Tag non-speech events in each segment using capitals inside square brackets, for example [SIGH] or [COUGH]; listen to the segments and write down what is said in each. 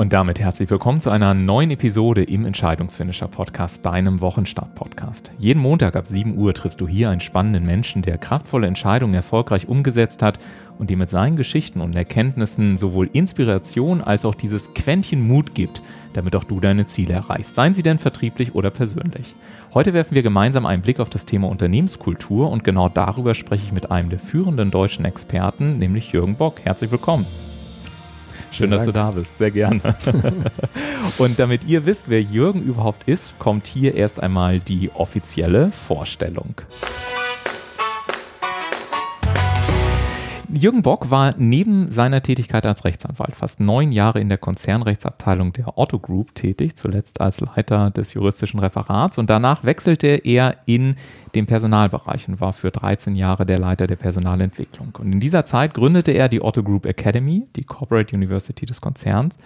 Und damit herzlich willkommen zu einer neuen Episode im Entscheidungsfinisher Podcast, deinem Wochenstart-Podcast. Jeden Montag ab 7 Uhr triffst du hier einen spannenden Menschen, der kraftvolle Entscheidungen erfolgreich umgesetzt hat und dir mit seinen Geschichten und Erkenntnissen sowohl Inspiration als auch dieses Quäntchen Mut gibt, damit auch du deine Ziele erreichst, seien sie denn vertrieblich oder persönlich. Heute werfen wir gemeinsam einen Blick auf das Thema Unternehmenskultur und genau darüber spreche ich mit einem der führenden deutschen Experten, nämlich Jürgen Bock. Herzlich willkommen. Schön, dass du da bist. Sehr gerne. [LAUGHS] Und damit ihr wisst, wer Jürgen überhaupt ist, kommt hier erst einmal die offizielle Vorstellung. Jürgen Bock war neben seiner Tätigkeit als Rechtsanwalt fast neun Jahre in der Konzernrechtsabteilung der Otto Group tätig, zuletzt als Leiter des juristischen Referats und danach wechselte er in den Personalbereich und war für 13 Jahre der Leiter der Personalentwicklung. Und in dieser Zeit gründete er die Otto Group Academy, die Corporate University des Konzerns.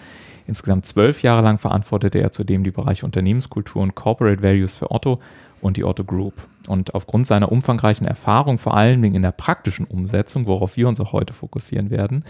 Insgesamt zwölf Jahre lang verantwortete er zudem die Bereiche Unternehmenskultur und Corporate Values für Otto und die Otto Group. Und aufgrund seiner umfangreichen Erfahrung, vor allen Dingen in der praktischen Umsetzung, worauf wir uns auch heute fokussieren werden,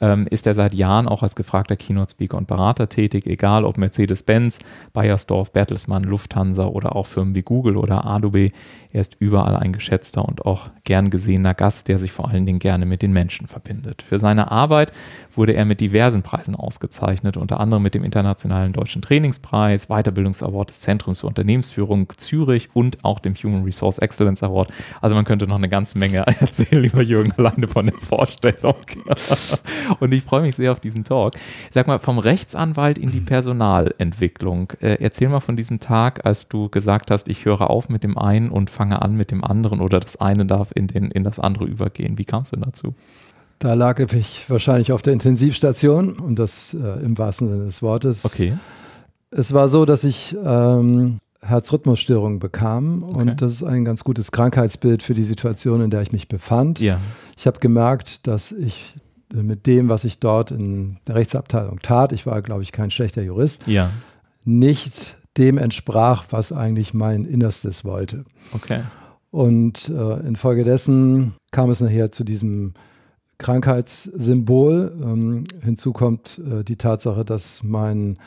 ähm, ist er seit Jahren auch als gefragter Keynote-Speaker und Berater tätig, egal ob Mercedes-Benz, Bayersdorf, Bertelsmann, Lufthansa oder auch Firmen wie Google oder Adobe. Er ist überall ein geschätzter und auch gern gesehener Gast, der sich vor allen Dingen gerne mit den Menschen verbindet. Für seine Arbeit wurde er mit diversen Preisen ausgezeichnet, unter anderem mit dem Internationalen Deutschen Trainingspreis, Weiterbildungsaward des Zentrums für Unternehmensführung Zürich und auch dem Human Resource Excellence Award. Also man könnte noch eine ganze Menge [LAUGHS] erzählen, lieber Jürgen, alleine von der Vorstellung. [LAUGHS] Und ich freue mich sehr auf diesen Talk. Sag mal, vom Rechtsanwalt in die Personalentwicklung. Äh, erzähl mal von diesem Tag, als du gesagt hast, ich höre auf mit dem einen und fange an mit dem anderen oder das eine darf in, den, in das andere übergehen. Wie kam es denn dazu? Da lag ich wahrscheinlich auf der Intensivstation und das äh, im wahrsten Sinne des Wortes. Okay. Es war so, dass ich ähm, Herzrhythmusstörungen bekam. Okay. Und das ist ein ganz gutes Krankheitsbild für die Situation, in der ich mich befand. Ja. Ich habe gemerkt, dass ich mit dem, was ich dort in der Rechtsabteilung tat, ich war, glaube ich, kein schlechter Jurist, ja. nicht dem entsprach, was eigentlich mein Innerstes wollte. Okay. Und äh, infolgedessen kam es nachher zu diesem Krankheitssymbol. Ähm, hinzu kommt äh, die Tatsache, dass mein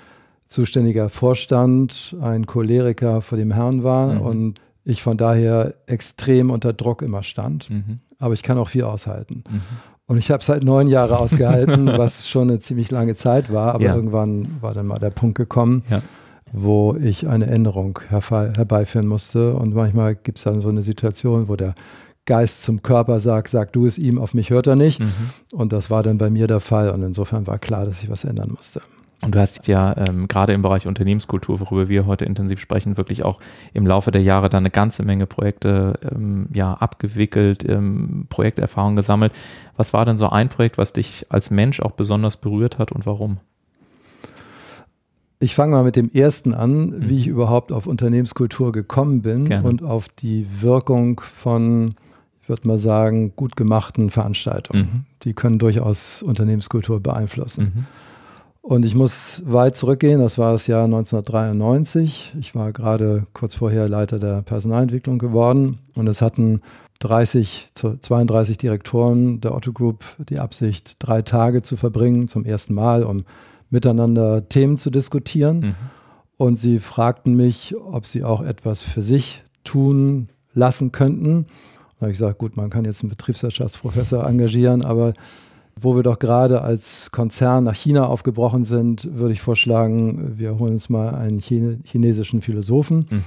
zuständiger Vorstand ein Choleriker vor dem Herrn war mhm. und ich von daher extrem unter Druck immer stand. Mhm. Aber ich kann auch viel aushalten. Mhm. Und ich habe es halt neun Jahre ausgehalten, [LAUGHS] was schon eine ziemlich lange Zeit war. Aber ja. irgendwann war dann mal der Punkt gekommen, ja. wo ich eine Änderung herbeiführen musste. Und manchmal gibt es dann so eine Situation, wo der Geist zum Körper sagt, sag du es ihm, auf mich hört er nicht. Mhm. Und das war dann bei mir der Fall. Und insofern war klar, dass ich was ändern musste. Und du hast ja ähm, gerade im Bereich Unternehmenskultur, worüber wir heute intensiv sprechen, wirklich auch im Laufe der Jahre da eine ganze Menge Projekte ähm, ja, abgewickelt, ähm, Projekterfahrung gesammelt. Was war denn so ein Projekt, was dich als Mensch auch besonders berührt hat und warum? Ich fange mal mit dem ersten an, mhm. wie ich überhaupt auf Unternehmenskultur gekommen bin Gerne. und auf die Wirkung von, ich würde mal sagen, gut gemachten Veranstaltungen. Mhm. Die können durchaus Unternehmenskultur beeinflussen. Mhm. Und ich muss weit zurückgehen, das war das Jahr 1993. Ich war gerade kurz vorher Leiter der Personalentwicklung geworden und es hatten 30, 32 Direktoren der Otto Group die Absicht, drei Tage zu verbringen, zum ersten Mal, um miteinander Themen zu diskutieren. Mhm. Und sie fragten mich, ob sie auch etwas für sich tun lassen könnten. Da habe ich gesagt, gut, man kann jetzt einen Betriebswirtschaftsprofessor engagieren, aber wo wir doch gerade als Konzern nach China aufgebrochen sind, würde ich vorschlagen, wir holen uns mal einen Chine chinesischen Philosophen, mhm.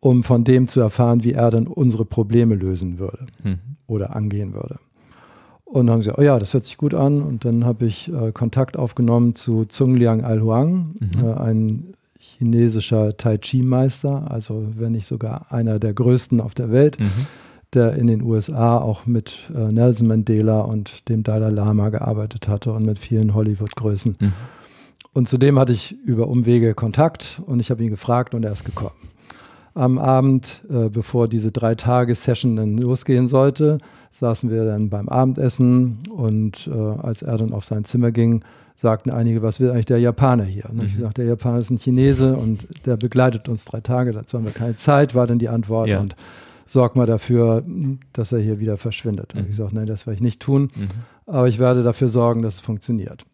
um von dem zu erfahren, wie er dann unsere Probleme lösen würde mhm. oder angehen würde. Und dann haben sie gesagt, oh ja, das hört sich gut an. Und dann habe ich äh, Kontakt aufgenommen zu Zhong Liang Alhuang, mhm. äh, ein chinesischer Tai Chi-Meister, also wenn nicht sogar einer der größten auf der Welt. Mhm der in den USA auch mit äh, Nelson Mandela und dem Dalai Lama gearbeitet hatte und mit vielen Hollywood-Größen. Mhm. Und zudem hatte ich über Umwege Kontakt und ich habe ihn gefragt und er ist gekommen. Am Abend, äh, bevor diese drei Tage Session dann losgehen sollte, saßen wir dann beim Abendessen und äh, als er dann auf sein Zimmer ging, sagten einige, was will eigentlich der Japaner hier? Und mhm. ich sagte, der Japaner ist ein Chinese und der begleitet uns drei Tage, dazu haben wir keine Zeit, war dann die Antwort. Ja. Und sorg mal dafür, dass er hier wieder verschwindet. Mhm. Und ich sage, nein, das werde ich nicht tun, mhm. aber ich werde dafür sorgen, dass es funktioniert.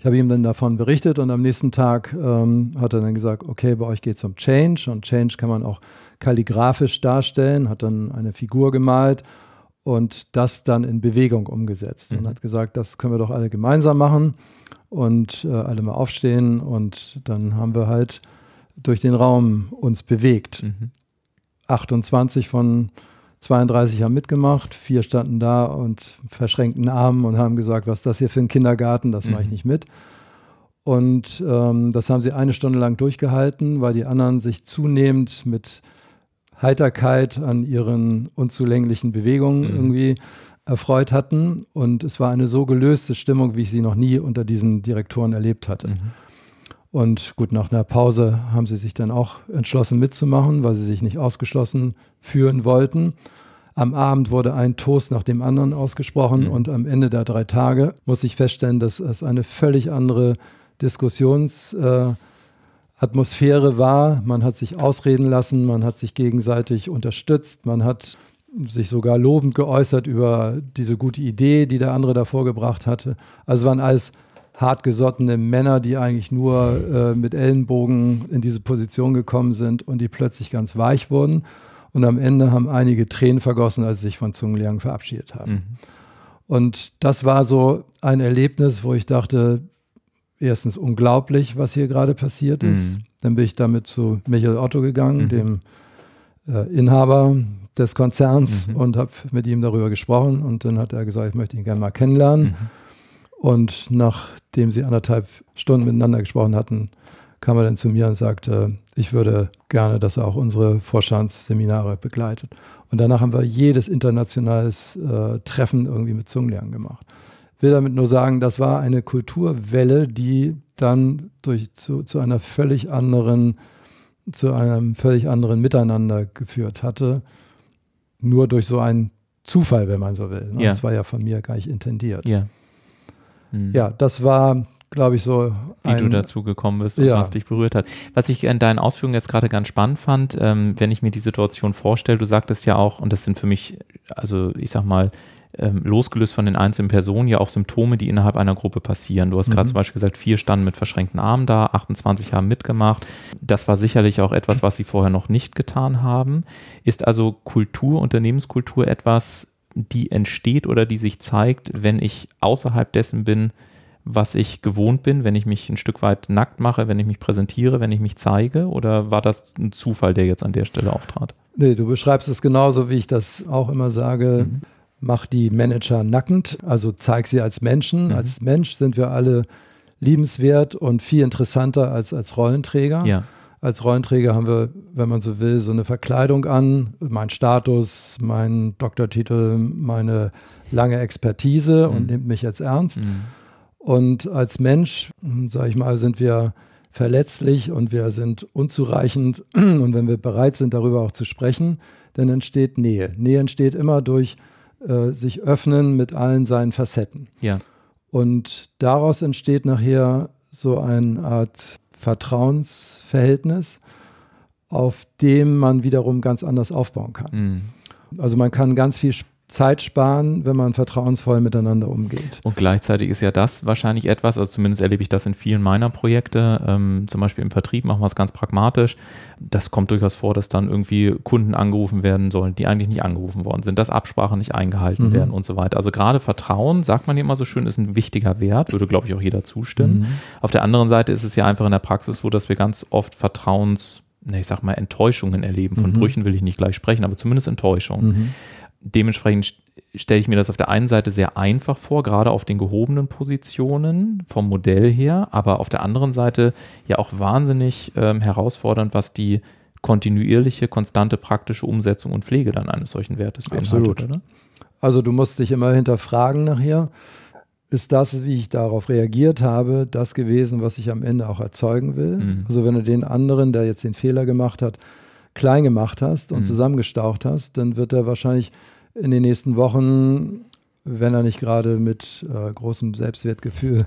Ich habe ihm dann davon berichtet und am nächsten Tag ähm, hat er dann gesagt, okay, bei euch geht es um Change und Change kann man auch kalligrafisch darstellen, hat dann eine Figur gemalt und das dann in Bewegung umgesetzt mhm. und hat gesagt, das können wir doch alle gemeinsam machen und äh, alle mal aufstehen und dann haben wir halt durch den Raum uns bewegt. Mhm. 28 von 32 haben mitgemacht, vier standen da und verschränkten Armen und haben gesagt, was ist das hier für ein Kindergarten, das mhm. mache ich mhm. nicht mit. Und ähm, das haben sie eine Stunde lang durchgehalten, weil die anderen sich zunehmend mit Heiterkeit an ihren unzulänglichen Bewegungen mhm. irgendwie erfreut hatten. Und es war eine so gelöste Stimmung, wie ich sie noch nie unter diesen Direktoren erlebt hatte. Mhm. Und gut, nach einer Pause haben sie sich dann auch entschlossen mitzumachen, weil sie sich nicht ausgeschlossen fühlen wollten. Am Abend wurde ein Toast nach dem anderen ausgesprochen mhm. und am Ende der drei Tage muss ich feststellen, dass es eine völlig andere Diskussionsatmosphäre äh, war. Man hat sich ausreden lassen, man hat sich gegenseitig unterstützt, man hat sich sogar lobend geäußert über diese gute Idee, die der andere davor gebracht hatte. Also waren alles hartgesottene Männer, die eigentlich nur äh, mit Ellenbogen in diese Position gekommen sind und die plötzlich ganz weich wurden. Und am Ende haben einige Tränen vergossen, als sie sich von Zungliang verabschiedet haben. Mhm. Und das war so ein Erlebnis, wo ich dachte, erstens unglaublich, was hier gerade passiert ist. Mhm. Dann bin ich damit zu Michael Otto gegangen, mhm. dem äh, Inhaber des Konzerns, mhm. und habe mit ihm darüber gesprochen. Und dann hat er gesagt, ich möchte ihn gerne mal kennenlernen. Und nachdem sie anderthalb Stunden miteinander gesprochen hatten, kam er dann zu mir und sagte, ich würde gerne, dass er auch unsere Vorstandsseminare begleitet. Und danach haben wir jedes internationales äh, Treffen irgendwie mit Zungliang gemacht. Ich will damit nur sagen, das war eine Kulturwelle, die dann durch, zu, zu einer völlig anderen, zu einem völlig anderen Miteinander geführt hatte. Nur durch so einen Zufall, wenn man so will. Ne? Ja. Das war ja von mir gar nicht intendiert. Ja. Mhm. Ja, das war, glaube ich, so. Wie ein, du dazu gekommen bist und ja. was dich berührt hat. Was ich in deinen Ausführungen jetzt gerade ganz spannend fand, ähm, wenn ich mir die Situation vorstelle, du sagtest ja auch, und das sind für mich, also ich sag mal, ähm, losgelöst von den einzelnen Personen ja auch Symptome, die innerhalb einer Gruppe passieren. Du hast mhm. gerade zum Beispiel gesagt, vier standen mit verschränkten Armen da, 28 haben mitgemacht. Das war sicherlich auch etwas, was sie vorher noch nicht getan haben. Ist also Kultur, Unternehmenskultur etwas, die entsteht oder die sich zeigt, wenn ich außerhalb dessen bin, was ich gewohnt bin, wenn ich mich ein Stück weit nackt mache, wenn ich mich präsentiere, wenn ich mich zeige? Oder war das ein Zufall, der jetzt an der Stelle auftrat? Nee, du beschreibst es genauso, wie ich das auch immer sage. Mhm. Mach die Manager nackend, also zeig sie als Menschen. Mhm. Als Mensch sind wir alle liebenswert und viel interessanter als als Rollenträger. Ja als Rollenträger haben wir, wenn man so will, so eine Verkleidung an, mein Status, mein Doktortitel, meine lange Expertise mhm. und nimmt mich jetzt ernst. Mhm. Und als Mensch, sage ich mal, sind wir verletzlich und wir sind unzureichend. [CLEARS THROAT] Und wenn wir bereit sind, darüber auch zu sprechen, dann entsteht Nähe. Nähe entsteht immer durch äh, sich öffnen mit allen seinen Facetten. Ja. Und daraus entsteht nachher so eine Art Vertrauensverhältnis, auf dem man wiederum ganz anders aufbauen kann. Mhm. Also man kann ganz viel Zeit sparen, wenn man vertrauensvoll miteinander umgeht. Und gleichzeitig ist ja das wahrscheinlich etwas, also zumindest erlebe ich das in vielen meiner Projekte, ähm, zum Beispiel im Vertrieb machen wir es ganz pragmatisch. Das kommt durchaus vor, dass dann irgendwie Kunden angerufen werden sollen, die eigentlich nicht angerufen worden sind, dass Absprachen nicht eingehalten mhm. werden und so weiter. Also gerade Vertrauen, sagt man ja immer so schön, ist ein wichtiger Wert, würde glaube ich auch jeder zustimmen. Mhm. Auf der anderen Seite ist es ja einfach in der Praxis so, dass wir ganz oft Vertrauens ich sag mal, Enttäuschungen erleben. Von mhm. Brüchen will ich nicht gleich sprechen, aber zumindest Enttäuschungen. Dementsprechend stelle ich mir das auf der einen Seite sehr einfach vor, gerade auf den gehobenen Positionen vom Modell her, aber auf der anderen Seite ja auch wahnsinnig ähm, herausfordernd, was die kontinuierliche, konstante praktische Umsetzung und Pflege dann eines solchen Wertes beinhaltet, Absolut. Oder? Also du musst dich immer hinterfragen nachher, ist das, wie ich darauf reagiert habe, das gewesen, was ich am Ende auch erzeugen will? Mhm. Also wenn du den anderen, der jetzt den Fehler gemacht hat, klein gemacht hast und mhm. zusammengestaucht hast, dann wird er wahrscheinlich in den nächsten Wochen, wenn er nicht gerade mit äh, großem Selbstwertgefühl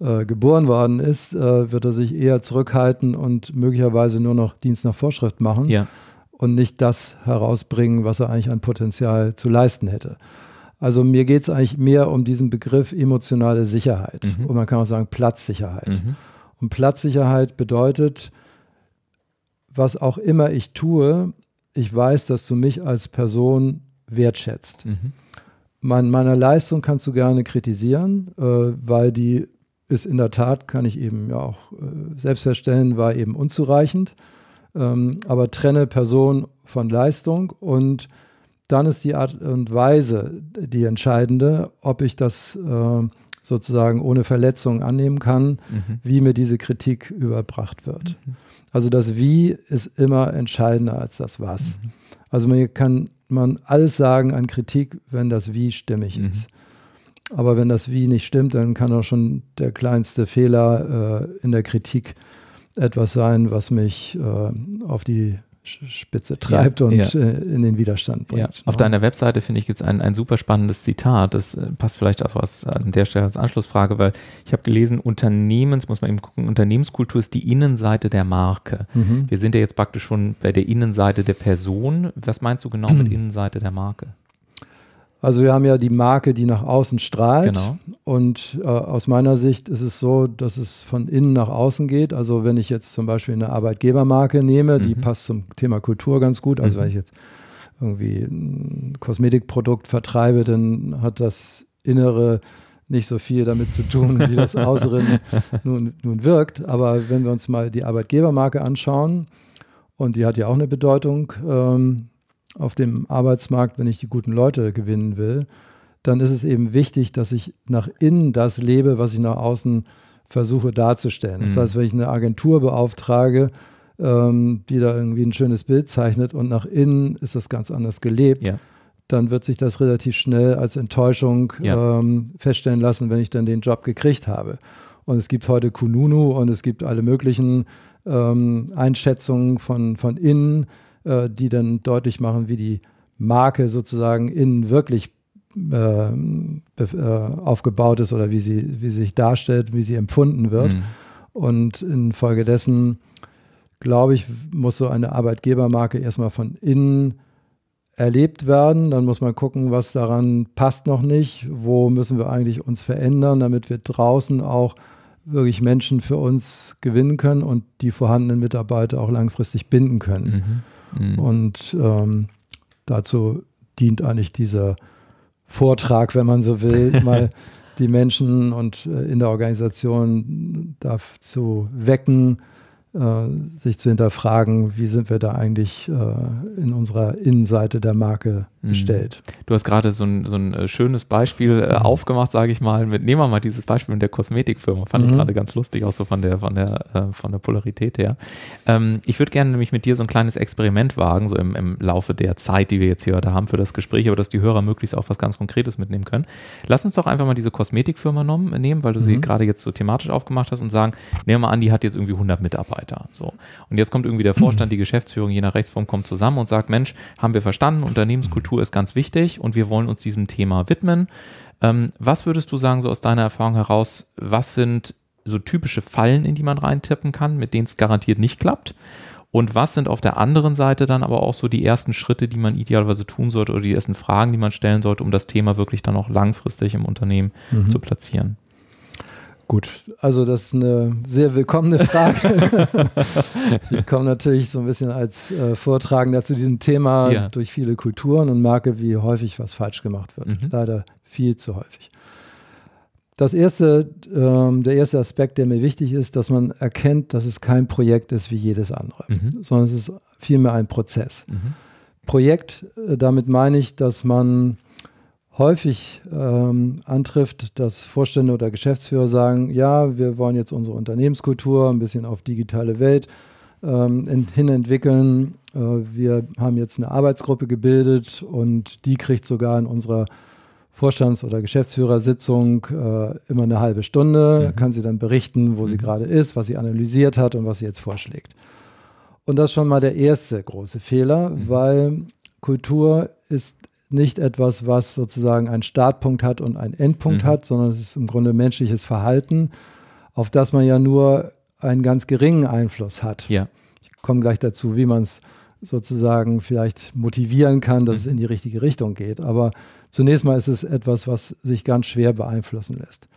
äh, geboren worden ist, äh, wird er sich eher zurückhalten und möglicherweise nur noch Dienst nach Vorschrift machen ja. und nicht das herausbringen, was er eigentlich an Potenzial zu leisten hätte. Also mir geht es eigentlich mehr um diesen Begriff emotionale Sicherheit. Mhm. Und man kann auch sagen Platzsicherheit. Mhm. Und Platzsicherheit bedeutet, was auch immer ich tue, ich weiß, dass du mich als Person wertschätzt. Mhm. Mein, meiner Leistung kannst du gerne kritisieren, äh, weil die ist in der Tat, kann ich eben ja auch äh, selbst feststellen, war eben unzureichend. Ähm, aber trenne Person von Leistung und dann ist die Art und Weise die entscheidende, ob ich das äh, sozusagen ohne Verletzung annehmen kann, mhm. wie mir diese Kritik überbracht wird. Mhm. Also das Wie ist immer entscheidender als das Was. Mhm. Also man kann man alles sagen an Kritik, wenn das Wie stimmig mhm. ist. Aber wenn das Wie nicht stimmt, dann kann auch schon der kleinste Fehler äh, in der Kritik etwas sein, was mich äh, auf die Spitze treibt ja, und ja. Äh, in den Widerstand bringt. Ja. Auf deiner Webseite finde ich jetzt ein, ein super spannendes Zitat. Das äh, passt vielleicht auch was an der Stelle als Anschlussfrage, weil ich habe gelesen, Unternehmens, muss man eben gucken, Unternehmenskultur ist die Innenseite der Marke. Mhm. Wir sind ja jetzt praktisch schon bei der Innenseite der Person. Was meinst du genau mit [CLEARS THROAT] Innenseite der Marke? Also wir haben ja die Marke, die nach außen strahlt. Genau. Und äh, aus meiner Sicht ist es so, dass es von innen nach außen geht. Also wenn ich jetzt zum Beispiel eine Arbeitgebermarke nehme, mhm. die passt zum Thema Kultur ganz gut. Also mhm. wenn ich jetzt irgendwie ein Kosmetikprodukt vertreibe, dann hat das Innere nicht so viel damit zu tun, wie das [LAUGHS] Äußere nun, nun wirkt. Aber wenn wir uns mal die Arbeitgebermarke anschauen, und die hat ja auch eine Bedeutung, ähm, auf dem Arbeitsmarkt, wenn ich die guten Leute gewinnen will, dann ist es eben wichtig, dass ich nach innen das lebe, was ich nach außen versuche darzustellen. Das mhm. heißt, wenn ich eine Agentur beauftrage, ähm, die da irgendwie ein schönes Bild zeichnet und nach innen ist das ganz anders gelebt, ja. dann wird sich das relativ schnell als Enttäuschung ja. ähm, feststellen lassen, wenn ich dann den Job gekriegt habe. Und es gibt heute Kununu und es gibt alle möglichen ähm, Einschätzungen von, von innen äh, die dann deutlich machen, wie die Marke sozusagen innen wirklich äh, äh, aufgebaut ist oder wie sie, wie sie sich darstellt, wie sie empfunden wird. Mhm. Und infolgedessen, glaube ich, muss so eine Arbeitgebermarke erstmal von innen erlebt werden. Dann muss man gucken, was daran passt noch nicht, wo müssen wir eigentlich uns verändern, damit wir draußen auch wirklich Menschen für uns gewinnen können und die vorhandenen Mitarbeiter auch langfristig binden können. Mhm. Mhm. Und ähm, dazu dient eigentlich dieser Vortrag, wenn man so will, [LAUGHS] mal die Menschen und äh, in der Organisation dazu wecken, äh, sich zu hinterfragen, wie sind wir da eigentlich äh, in unserer Innenseite der Marke mhm. gestellt. Du hast gerade so ein, so ein äh, schönes Beispiel äh, mhm. aufgemacht, sage ich mal. Mit, nehmen wir mal dieses Beispiel mit der Kosmetikfirma. Fand mhm. ich gerade ganz lustig, auch so von der, von der, äh, von der Polarität her. Ähm, ich würde gerne nämlich mit dir so ein kleines Experiment wagen, so im, im Laufe der Zeit, die wir jetzt hier heute haben für das Gespräch, aber dass die Hörer möglichst auch was ganz Konkretes mitnehmen können. Lass uns doch einfach mal diese Kosmetikfirma nehmen, weil du sie mhm. gerade jetzt so thematisch aufgemacht hast und sagen, nehmen wir mal an, die hat jetzt irgendwie 100 Mitarbeiter. So. Und jetzt kommt irgendwie der Vorstand, die Geschäftsführung, je nach Rechtsform kommt zusammen und sagt, Mensch, haben wir verstanden, Unternehmenskultur Kultur ist ganz wichtig und wir wollen uns diesem Thema widmen. Ähm, was würdest du sagen, so aus deiner Erfahrung heraus, was sind so typische Fallen, in die man reintippen kann, mit denen es garantiert nicht klappt? Und was sind auf der anderen Seite dann aber auch so die ersten Schritte, die man idealerweise tun sollte oder die ersten Fragen, die man stellen sollte, um das Thema wirklich dann auch langfristig im Unternehmen mhm. zu platzieren? Gut, also das ist eine sehr willkommene Frage. [LAUGHS] ich komme natürlich so ein bisschen als äh, Vortragender zu diesem Thema ja. durch viele Kulturen und merke, wie häufig was falsch gemacht wird. Mhm. Leider viel zu häufig. Das erste, ähm, der erste Aspekt, der mir wichtig ist, dass man erkennt, dass es kein Projekt ist wie jedes andere, mhm. sondern es ist vielmehr ein Prozess. Mhm. Projekt, äh, damit meine ich, dass man häufig ähm, antrifft, dass Vorstände oder Geschäftsführer sagen, ja, wir wollen jetzt unsere Unternehmenskultur ein bisschen auf digitale Welt ähm, hin entwickeln. Äh, wir haben jetzt eine Arbeitsgruppe gebildet und die kriegt sogar in unserer Vorstands- oder Geschäftsführersitzung äh, immer eine halbe Stunde, mhm. kann sie dann berichten, wo mhm. sie gerade ist, was sie analysiert hat und was sie jetzt vorschlägt. Und das ist schon mal der erste große Fehler, mhm. weil Kultur ist nicht etwas, was sozusagen einen Startpunkt hat und einen Endpunkt mhm. hat, sondern es ist im Grunde menschliches Verhalten, auf das man ja nur einen ganz geringen Einfluss hat. Ja. Ich komme gleich dazu, wie man es sozusagen vielleicht motivieren kann, dass mhm. es in die richtige Richtung geht. Aber zunächst mal ist es etwas, was sich ganz schwer beeinflussen lässt.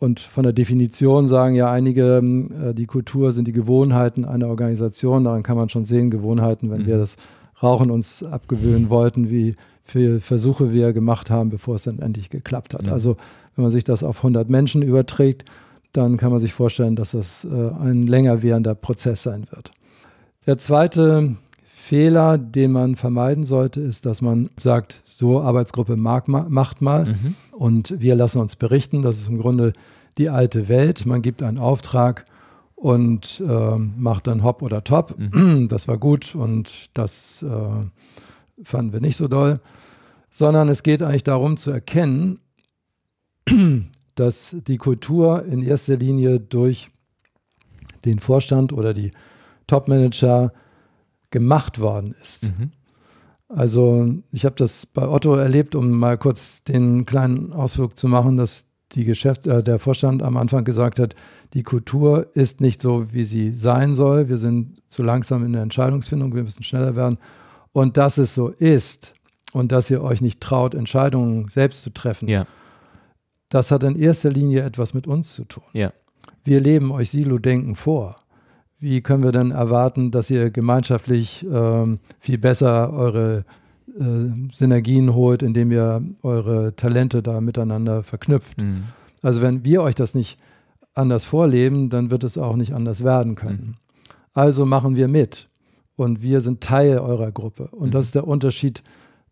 Und von der Definition sagen ja einige, äh, die Kultur sind die Gewohnheiten einer Organisation. Daran kann man schon sehen, Gewohnheiten, wenn mhm. wir das Rauchen uns abgewöhnen wollten, wie viele Versuche wir gemacht haben, bevor es dann endlich geklappt hat. Mhm. Also wenn man sich das auf 100 Menschen überträgt, dann kann man sich vorstellen, dass das äh, ein länger währender Prozess sein wird. Der zweite Fehler, den man vermeiden sollte, ist, dass man sagt, so Arbeitsgruppe mag, macht mal mhm. und wir lassen uns berichten. Das ist im Grunde die alte Welt. Man gibt einen Auftrag und äh, macht dann Hopp oder Top. Mhm. Das war gut und das äh, fanden wir nicht so doll. Sondern es geht eigentlich darum zu erkennen, [CLEARS THROAT] dass die Kultur in erster Linie durch den Vorstand oder die Top-Manager gemacht worden ist. Mhm. Also ich habe das bei Otto erlebt, um mal kurz den kleinen Ausflug zu machen, dass die Geschäft, äh, der Vorstand am Anfang gesagt hat, die Kultur ist nicht so, wie sie sein soll. Wir sind zu langsam in der Entscheidungsfindung, wir müssen schneller werden. Und dass es so ist und dass ihr euch nicht traut, Entscheidungen selbst zu treffen, ja. das hat in erster Linie etwas mit uns zu tun. Ja. Wir leben euch Silo-Denken vor. Wie können wir denn erwarten, dass ihr gemeinschaftlich ähm, viel besser eure äh, Synergien holt, indem ihr eure Talente da miteinander verknüpft? Mhm. Also wenn wir euch das nicht anders vorleben, dann wird es auch nicht anders werden können. Mhm. Also machen wir mit und wir sind Teil eurer Gruppe. Und mhm. das ist der Unterschied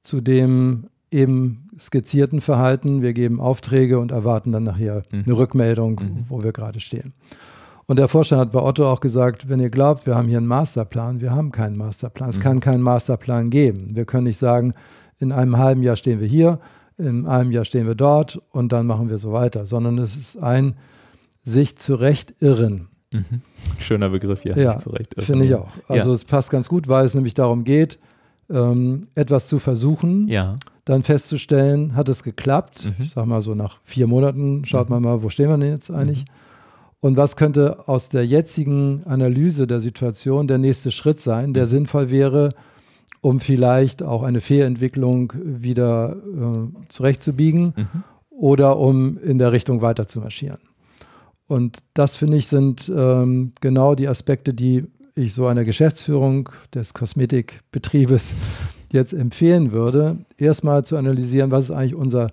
zu dem eben skizzierten Verhalten. Wir geben Aufträge und erwarten dann nachher mhm. eine Rückmeldung, mhm. wo wir gerade stehen. Und der Vorstand hat bei Otto auch gesagt, wenn ihr glaubt, wir haben hier einen Masterplan, wir haben keinen Masterplan. Es kann keinen Masterplan geben. Wir können nicht sagen, in einem halben Jahr stehen wir hier, in einem Jahr stehen wir dort und dann machen wir so weiter, sondern es ist ein sich zurecht irren. Mhm. Schöner Begriff, ja. Ja, finde ich auch. Also ja. es passt ganz gut, weil es nämlich darum geht, ähm, etwas zu versuchen, ja. dann festzustellen, hat es geklappt. Mhm. Ich sage mal so nach vier Monaten, schaut mhm. man mal, wo stehen wir denn jetzt eigentlich? Mhm. Und was könnte aus der jetzigen Analyse der Situation der nächste Schritt sein, der mhm. sinnvoll wäre, um vielleicht auch eine Fehlentwicklung wieder äh, zurechtzubiegen mhm. oder um in der Richtung weiter zu marschieren. Und das, finde ich, sind ähm, genau die Aspekte, die ich so einer Geschäftsführung des Kosmetikbetriebes jetzt empfehlen würde, erstmal zu analysieren, was ist eigentlich unser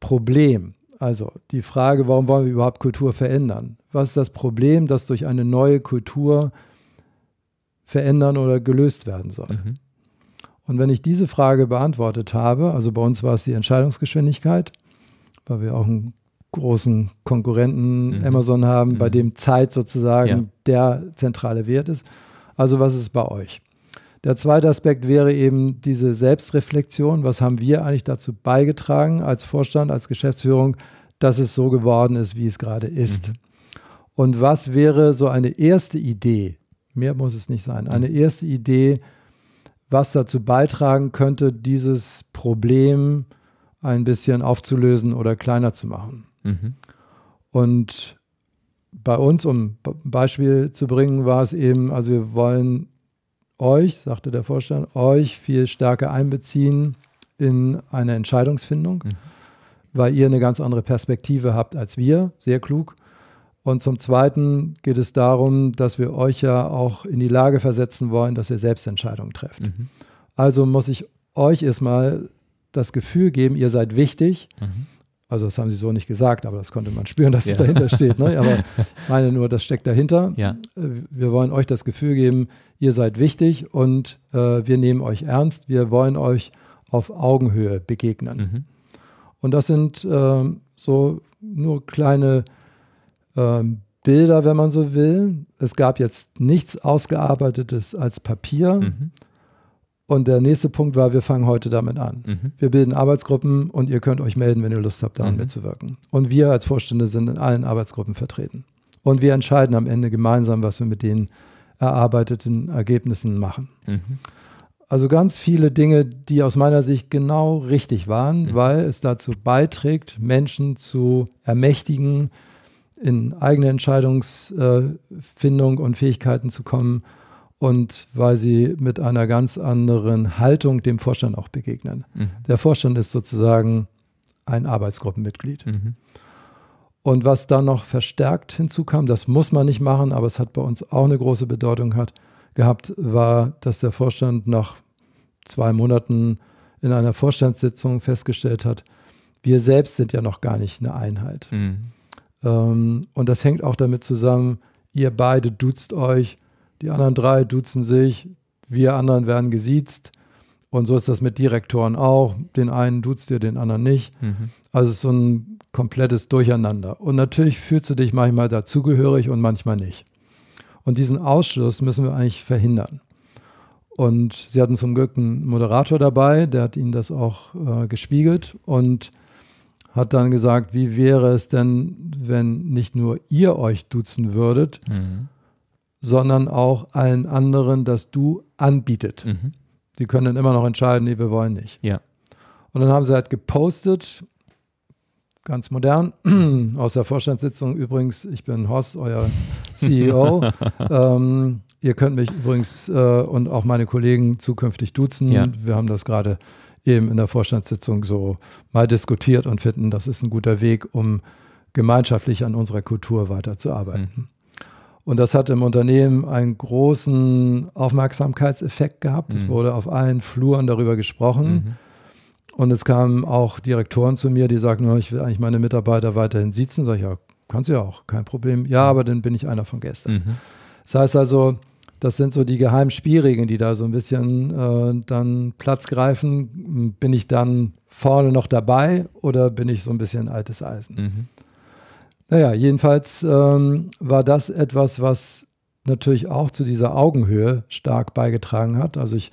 Problem. Also die Frage, warum wollen wir überhaupt Kultur verändern? Was ist das Problem, das durch eine neue Kultur verändern oder gelöst werden soll? Mhm. Und wenn ich diese Frage beantwortet habe, also bei uns war es die Entscheidungsgeschwindigkeit, weil wir auch einen großen Konkurrenten mhm. Amazon haben, mhm. bei dem Zeit sozusagen ja. der zentrale Wert ist. Also was ist bei euch? Der zweite Aspekt wäre eben diese Selbstreflexion. Was haben wir eigentlich dazu beigetragen als Vorstand, als Geschäftsführung, dass es so geworden ist, wie es gerade ist? Mhm. Und was wäre so eine erste Idee, mehr muss es nicht sein, eine mhm. erste Idee, was dazu beitragen könnte, dieses Problem ein bisschen aufzulösen oder kleiner zu machen? Mhm. Und bei uns, um ein Beispiel zu bringen, war es eben, also wir wollen euch, sagte der Vorstand, euch viel stärker einbeziehen in eine Entscheidungsfindung, mhm. weil ihr eine ganz andere Perspektive habt als wir, sehr klug. Und zum Zweiten geht es darum, dass wir euch ja auch in die Lage versetzen wollen, dass ihr Selbstentscheidungen trefft. Mhm. Also muss ich euch erstmal das Gefühl geben, ihr seid wichtig. Mhm. Also das haben sie so nicht gesagt, aber das konnte man spüren, dass ja. es dahinter steht. Ne? Aber [LAUGHS] ich meine nur, das steckt dahinter. Ja. Wir wollen euch das Gefühl geben, ihr seid wichtig und äh, wir nehmen euch ernst. Wir wollen euch auf Augenhöhe begegnen. Mhm. Und das sind äh, so nur kleine äh, Bilder, wenn man so will. Es gab jetzt nichts Ausgearbeitetes als Papier. Mhm und der nächste Punkt war, wir fangen heute damit an. Mhm. Wir bilden Arbeitsgruppen und ihr könnt euch melden, wenn ihr Lust habt, daran mhm. mitzuwirken. Und wir als Vorstände sind in allen Arbeitsgruppen vertreten. Und wir entscheiden am Ende gemeinsam, was wir mit den erarbeiteten Ergebnissen machen. Mhm. Also ganz viele Dinge, die aus meiner Sicht genau richtig waren, mhm. weil es dazu beiträgt, Menschen zu ermächtigen, in eigene Entscheidungsfindung und Fähigkeiten zu kommen und weil sie mit einer ganz anderen Haltung dem Vorstand auch begegnen. Mhm. Der Vorstand ist sozusagen ein Arbeitsgruppenmitglied. Mhm. Und was dann noch verstärkt hinzukam, das muss man nicht machen, aber es hat bei uns auch eine große Bedeutung hat, gehabt, war, dass der Vorstand nach zwei Monaten in einer Vorstandssitzung festgestellt hat, wir selbst sind ja noch gar nicht eine Einheit. Mhm. Ähm, und das hängt auch damit zusammen, ihr beide duzt euch, die anderen drei duzen sich, wir anderen werden gesiezt. Und so ist das mit Direktoren auch. Den einen duzt ihr, den anderen nicht. Mhm. Also es ist so ein komplettes Durcheinander. Und natürlich fühlst du dich manchmal dazugehörig und manchmal nicht. Und diesen Ausschluss müssen wir eigentlich verhindern. Und sie hatten zum Glück einen Moderator dabei, der hat ihnen das auch äh, gespiegelt und hat dann gesagt, wie wäre es denn, wenn nicht nur ihr euch duzen würdet, mhm. Sondern auch allen anderen das Du anbietet. Mhm. Die können dann immer noch entscheiden, nee, wir wollen nicht. Ja. Und dann haben sie halt gepostet, ganz modern, [CLEARS THROAT] aus der Vorstandssitzung übrigens, ich bin Horst, euer CEO. [LAUGHS] ähm, ihr könnt mich übrigens äh, und auch meine Kollegen zukünftig duzen. Ja. Wir haben das gerade eben in der Vorstandssitzung so mal diskutiert und finden, das ist ein guter Weg, um gemeinschaftlich an unserer Kultur weiterzuarbeiten. Mhm. Und das hat im Unternehmen einen großen Aufmerksamkeitseffekt gehabt. Mhm. Es wurde auf allen Fluren darüber gesprochen. Mhm. Und es kamen auch Direktoren zu mir, die sagten, ich will eigentlich meine Mitarbeiter weiterhin sitzen. Sag ich, ja, kannst du ja auch, kein Problem. Ja, aber dann bin ich einer von gestern. Mhm. Das heißt also, das sind so die geheimen Spielregeln, die da so ein bisschen äh, dann Platz greifen. Bin ich dann vorne noch dabei oder bin ich so ein bisschen altes Eisen? Naja, jedenfalls ähm, war das etwas, was natürlich auch zu dieser Augenhöhe stark beigetragen hat. Also ich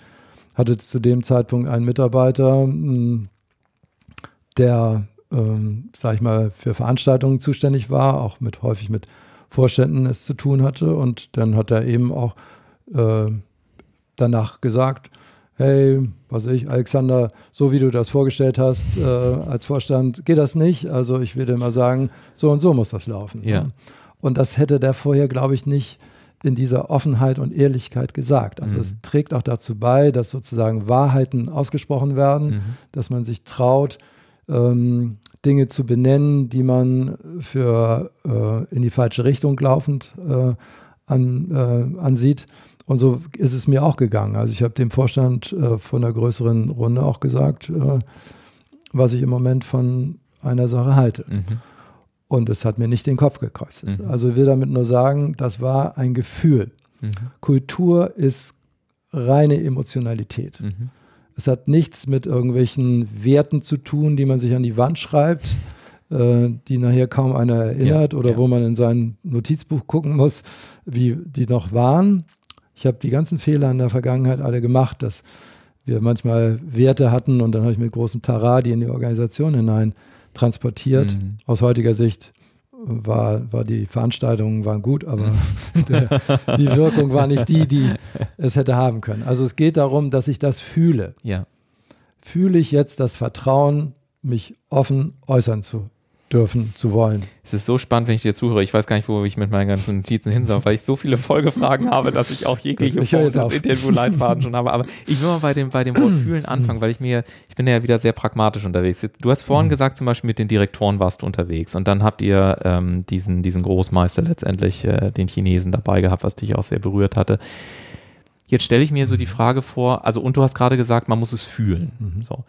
hatte zu dem Zeitpunkt einen Mitarbeiter, hm, der, ähm, sag ich mal, für Veranstaltungen zuständig war, auch mit häufig mit Vorständen es zu tun hatte. Und dann hat er eben auch äh, danach gesagt, hey, was ich, Alexander, so wie du das vorgestellt hast äh, als Vorstand, geht das nicht. Also ich würde mal sagen, so und so muss das laufen. Ja. Ne? Und das hätte der vorher, glaube ich, nicht in dieser Offenheit und Ehrlichkeit gesagt. Also mhm. es trägt auch dazu bei, dass sozusagen Wahrheiten ausgesprochen werden, mhm. dass man sich traut, ähm, Dinge zu benennen, die man für äh, in die falsche Richtung laufend äh, an, äh, ansieht. Und so ist es mir auch gegangen. Also ich habe dem Vorstand äh, von der größeren Runde auch gesagt, äh, was ich im Moment von einer Sache halte. Mhm. Und es hat mir nicht den Kopf gekostet. Mhm. Also ich will damit nur sagen, das war ein Gefühl. Mhm. Kultur ist reine Emotionalität. Mhm. Es hat nichts mit irgendwelchen Werten zu tun, die man sich an die Wand schreibt, äh, die nachher kaum einer erinnert ja, oder ja. wo man in sein Notizbuch gucken muss, wie die noch waren, ich habe die ganzen Fehler in der Vergangenheit alle gemacht, dass wir manchmal Werte hatten und dann habe ich mit großem Tara die in die Organisation hinein transportiert. Mhm. Aus heutiger Sicht war, war die Veranstaltungen waren gut, aber mhm. [LAUGHS] der, die Wirkung war nicht die, die es hätte haben können. Also es geht darum, dass ich das fühle. Ja. Fühle ich jetzt das Vertrauen, mich offen äußern zu dürfen zu wollen. Es ist so spannend, wenn ich dir zuhöre. Ich weiß gar nicht, wo ich mit meinen ganzen Notizen hin soll, weil ich so viele Folgefragen [LAUGHS] habe, dass ich auch jegliche ich Form des Interview-Leitfaden schon habe. Aber ich will mal bei dem, bei dem Wort [CLEARS THROAT] fühlen anfangen, weil ich mir, ich bin ja wieder sehr pragmatisch unterwegs. Du hast vorhin mhm. gesagt, zum Beispiel mit den Direktoren warst du unterwegs und dann habt ihr ähm, diesen, diesen Großmeister letztendlich, äh, den Chinesen dabei gehabt, was dich auch sehr berührt hatte. Jetzt stelle ich mir so die Frage vor, also und du hast gerade gesagt, man muss es fühlen. Mhm. So.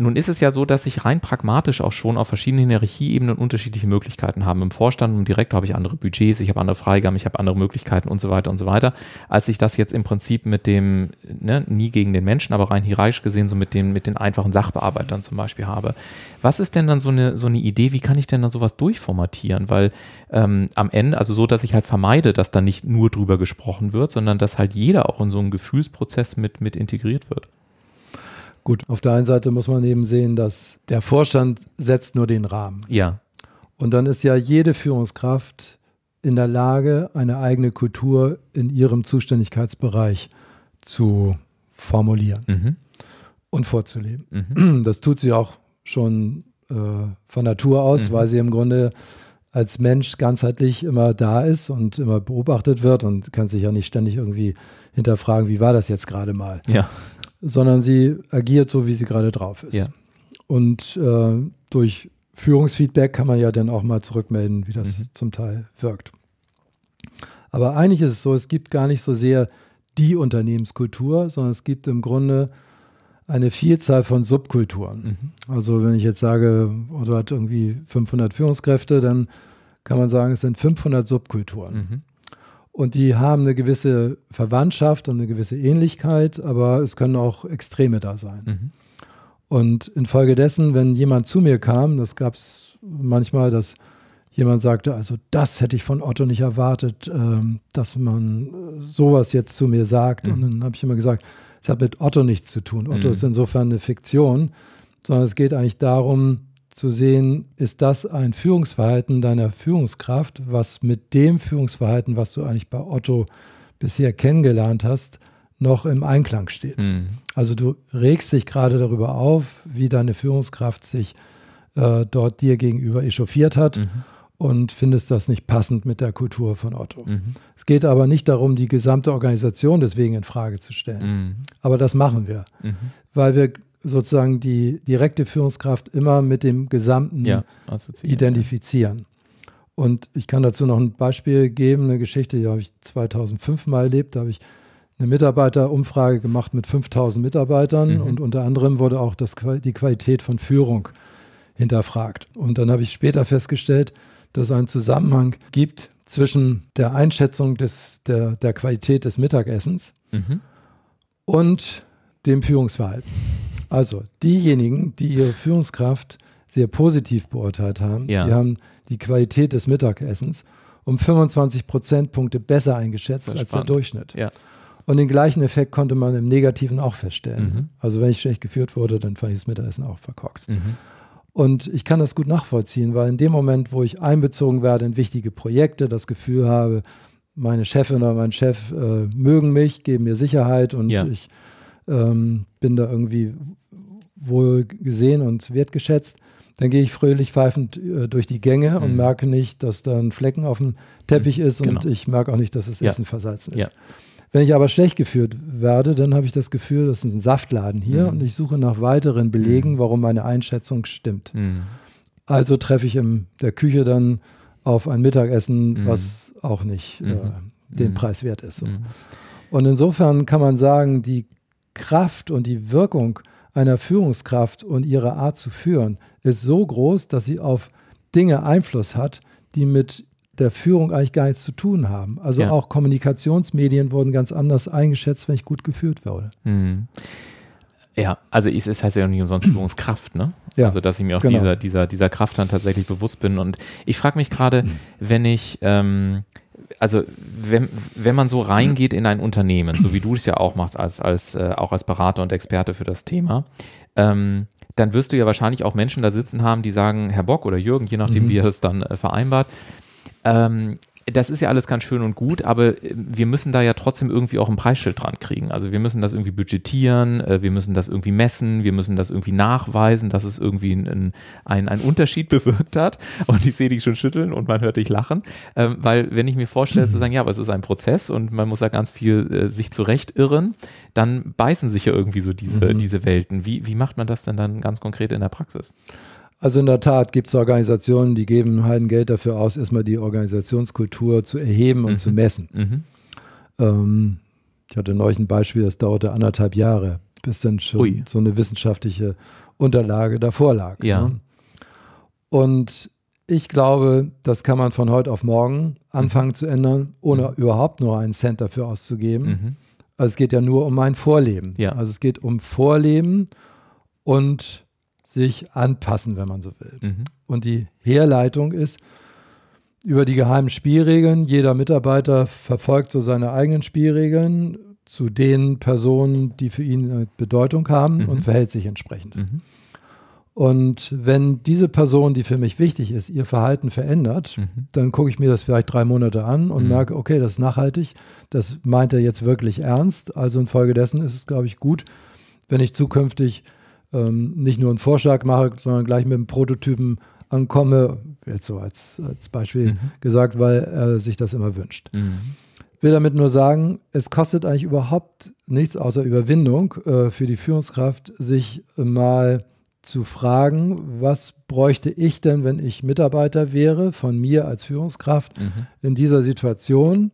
Nun ist es ja so, dass ich rein pragmatisch auch schon auf verschiedenen Hierarchieebenen unterschiedliche Möglichkeiten habe. Im Vorstand und Direktor habe ich andere Budgets, ich habe andere Freigaben, ich habe andere Möglichkeiten und so weiter und so weiter, als ich das jetzt im Prinzip mit dem, ne, nie gegen den Menschen, aber rein hierarchisch gesehen, so mit den, mit den einfachen Sachbearbeitern zum Beispiel habe. Was ist denn dann so eine, so eine Idee, wie kann ich denn da sowas durchformatieren? Weil ähm, am Ende, also so, dass ich halt vermeide, dass da nicht nur drüber gesprochen wird, sondern dass halt jeder auch in so einen Gefühlsprozess mit, mit integriert wird. Gut, auf der einen Seite muss man eben sehen, dass der Vorstand setzt nur den Rahmen. Ja. Und dann ist ja jede Führungskraft in der Lage, eine eigene Kultur in ihrem Zuständigkeitsbereich zu formulieren mhm. und vorzuleben. Mhm. Das tut sie auch schon äh, von Natur aus, mhm. weil sie im Grunde als Mensch ganzheitlich immer da ist und immer beobachtet wird und kann sich ja nicht ständig irgendwie hinterfragen, wie war das jetzt gerade mal. Ja. Sondern sie agiert so, wie sie gerade drauf ist. Ja. Und äh, durch Führungsfeedback kann man ja dann auch mal zurückmelden, wie das mhm. zum Teil wirkt. Aber eigentlich ist es so, es gibt gar nicht so sehr die Unternehmenskultur, sondern es gibt im Grunde eine Vielzahl von Subkulturen. Mhm. Also wenn ich jetzt sage, Otto hat irgendwie 500 Führungskräfte, dann kann man sagen, es sind 500 Subkulturen. Mhm. Und die haben eine gewisse Verwandtschaft und eine gewisse Ähnlichkeit, aber es können auch Extreme da sein. Mhm. Und infolgedessen, wenn jemand zu mir kam, das gab es manchmal, dass jemand sagte, also das hätte ich von Otto nicht erwartet, ähm, dass man sowas jetzt zu mir sagt. Mhm. Und dann habe ich immer gesagt, es hat mit Otto nichts zu tun. Otto mhm. ist insofern eine Fiktion, sondern es geht eigentlich darum zu sehen, ist das ein Führungsverhalten deiner Führungskraft, was mit dem Führungsverhalten, was du eigentlich bei Otto bisher kennengelernt hast, noch im Einklang steht. Mhm. Also du regst dich gerade darüber auf, wie deine Führungskraft sich äh, dort dir gegenüber echauffiert hat mhm. und findest das nicht passend mit der Kultur von Otto. Mhm. Es geht aber nicht darum, die gesamte Organisation deswegen in Frage zu stellen. Mhm. Aber das machen wir, mhm. weil wir sozusagen die direkte Führungskraft immer mit dem Gesamten ja, identifizieren. Und ich kann dazu noch ein Beispiel geben, eine Geschichte, die habe ich 2005 mal erlebt. Da habe ich eine Mitarbeiterumfrage gemacht mit 5000 Mitarbeitern mhm. und unter anderem wurde auch das, die Qualität von Führung hinterfragt. Und dann habe ich später festgestellt, dass es einen Zusammenhang gibt zwischen der Einschätzung des, der, der Qualität des Mittagessens mhm. und dem Führungsverhalten. Also diejenigen, die ihre Führungskraft sehr positiv beurteilt haben, ja. die haben die Qualität des Mittagessens um 25 Prozentpunkte besser eingeschätzt als der Durchschnitt. Ja. Und den gleichen Effekt konnte man im Negativen auch feststellen. Mhm. Also wenn ich schlecht geführt wurde, dann fand ich das Mittagessen auch verkorkst. Mhm. Und ich kann das gut nachvollziehen, weil in dem Moment, wo ich einbezogen werde in wichtige Projekte, das Gefühl habe, meine Chefin oder mein Chef äh, mögen mich, geben mir Sicherheit und ja. ich ähm, bin da irgendwie wohl gesehen und wertgeschätzt, dann gehe ich fröhlich pfeifend äh, durch die Gänge mhm. und merke nicht, dass da ein Flecken auf dem Teppich mhm. ist genau. und ich merke auch nicht, dass das Essen versalzen ist. Ja. Wenn ich aber schlecht geführt werde, dann habe ich das Gefühl, das ist ein Saftladen hier mhm. und ich suche nach weiteren Belegen, mhm. warum meine Einschätzung stimmt. Mhm. Also treffe ich in der Küche dann auf ein Mittagessen, mhm. was auch nicht äh, den Preis wert ist. So. Und insofern kann man sagen, die Kraft und die Wirkung einer Führungskraft und ihre Art zu führen ist so groß, dass sie auf Dinge Einfluss hat, die mit der Führung eigentlich gar nichts zu tun haben. Also ja. auch Kommunikationsmedien wurden ganz anders eingeschätzt, wenn ich gut geführt wurde. Mhm. Ja, also es heißt ja nicht umsonst [CLEARS THROAT] Führungskraft, ne? Ja, also dass ich mir auch genau. dieser, dieser, dieser Kraft dann tatsächlich bewusst bin. Und ich frage mich gerade, [CLEARS THROAT] wenn ich, ähm, also wenn, wenn man so reingeht in ein Unternehmen, so wie du es ja auch machst, als, als, äh, auch als Berater und Experte für das Thema, ähm, dann wirst du ja wahrscheinlich auch Menschen da sitzen haben, die sagen, Herr Bock oder Jürgen, je nachdem, mhm. wie ihr das dann äh, vereinbart, ähm, das ist ja alles ganz schön und gut, aber äh, wir müssen da ja trotzdem irgendwie auch ein Preisschild dran kriegen. Also wir müssen das irgendwie budgetieren, äh, wir müssen das irgendwie messen, wir müssen das irgendwie nachweisen, dass es irgendwie einen ein, Unterschied [LAUGHS] bewirkt hat. Und ich sehe dich schon schütteln und man hört dich lachen, ähm, weil wenn ich mir vorstelle zu sagen, ja, aber es ist ein Prozess und man muss ja ganz viel äh, sich zurecht irren, dann beißen sich ja irgendwie so diese, mhm. diese Welten. Wie, wie macht man das denn dann ganz konkret in der Praxis? Also in der Tat gibt es Organisationen, die geben halt Geld dafür aus, erstmal die Organisationskultur zu erheben und mhm. zu messen. Mhm. Ähm, ich hatte neulich ein Beispiel, das dauerte anderthalb Jahre, bis dann schon Ui. so eine wissenschaftliche Unterlage davor lag. Ja. Ne? Und ich glaube, das kann man von heute auf morgen anfangen mhm. zu ändern, ohne mhm. überhaupt nur einen Cent dafür auszugeben. Mhm. Also es geht ja nur um mein Vorleben. Ja. Also es geht um Vorleben und sich anpassen, wenn man so will. Mhm. Und die Herleitung ist über die geheimen Spielregeln. Jeder Mitarbeiter verfolgt so seine eigenen Spielregeln zu den Personen, die für ihn Bedeutung haben mhm. und verhält sich entsprechend. Mhm. Und wenn diese Person, die für mich wichtig ist, ihr Verhalten verändert, mhm. dann gucke ich mir das vielleicht drei Monate an und mhm. merke, okay, das ist nachhaltig, das meint er jetzt wirklich ernst. Also infolgedessen ist es, glaube ich, gut, wenn ich zukünftig ähm, nicht nur einen Vorschlag mache, sondern gleich mit dem Prototypen ankomme, jetzt so als, als Beispiel mhm. gesagt, weil er sich das immer wünscht. Mhm. Will damit nur sagen, es kostet eigentlich überhaupt nichts außer Überwindung äh, für die Führungskraft, sich mal zu fragen, was bräuchte ich denn, wenn ich Mitarbeiter wäre, von mir als Führungskraft mhm. in dieser Situation.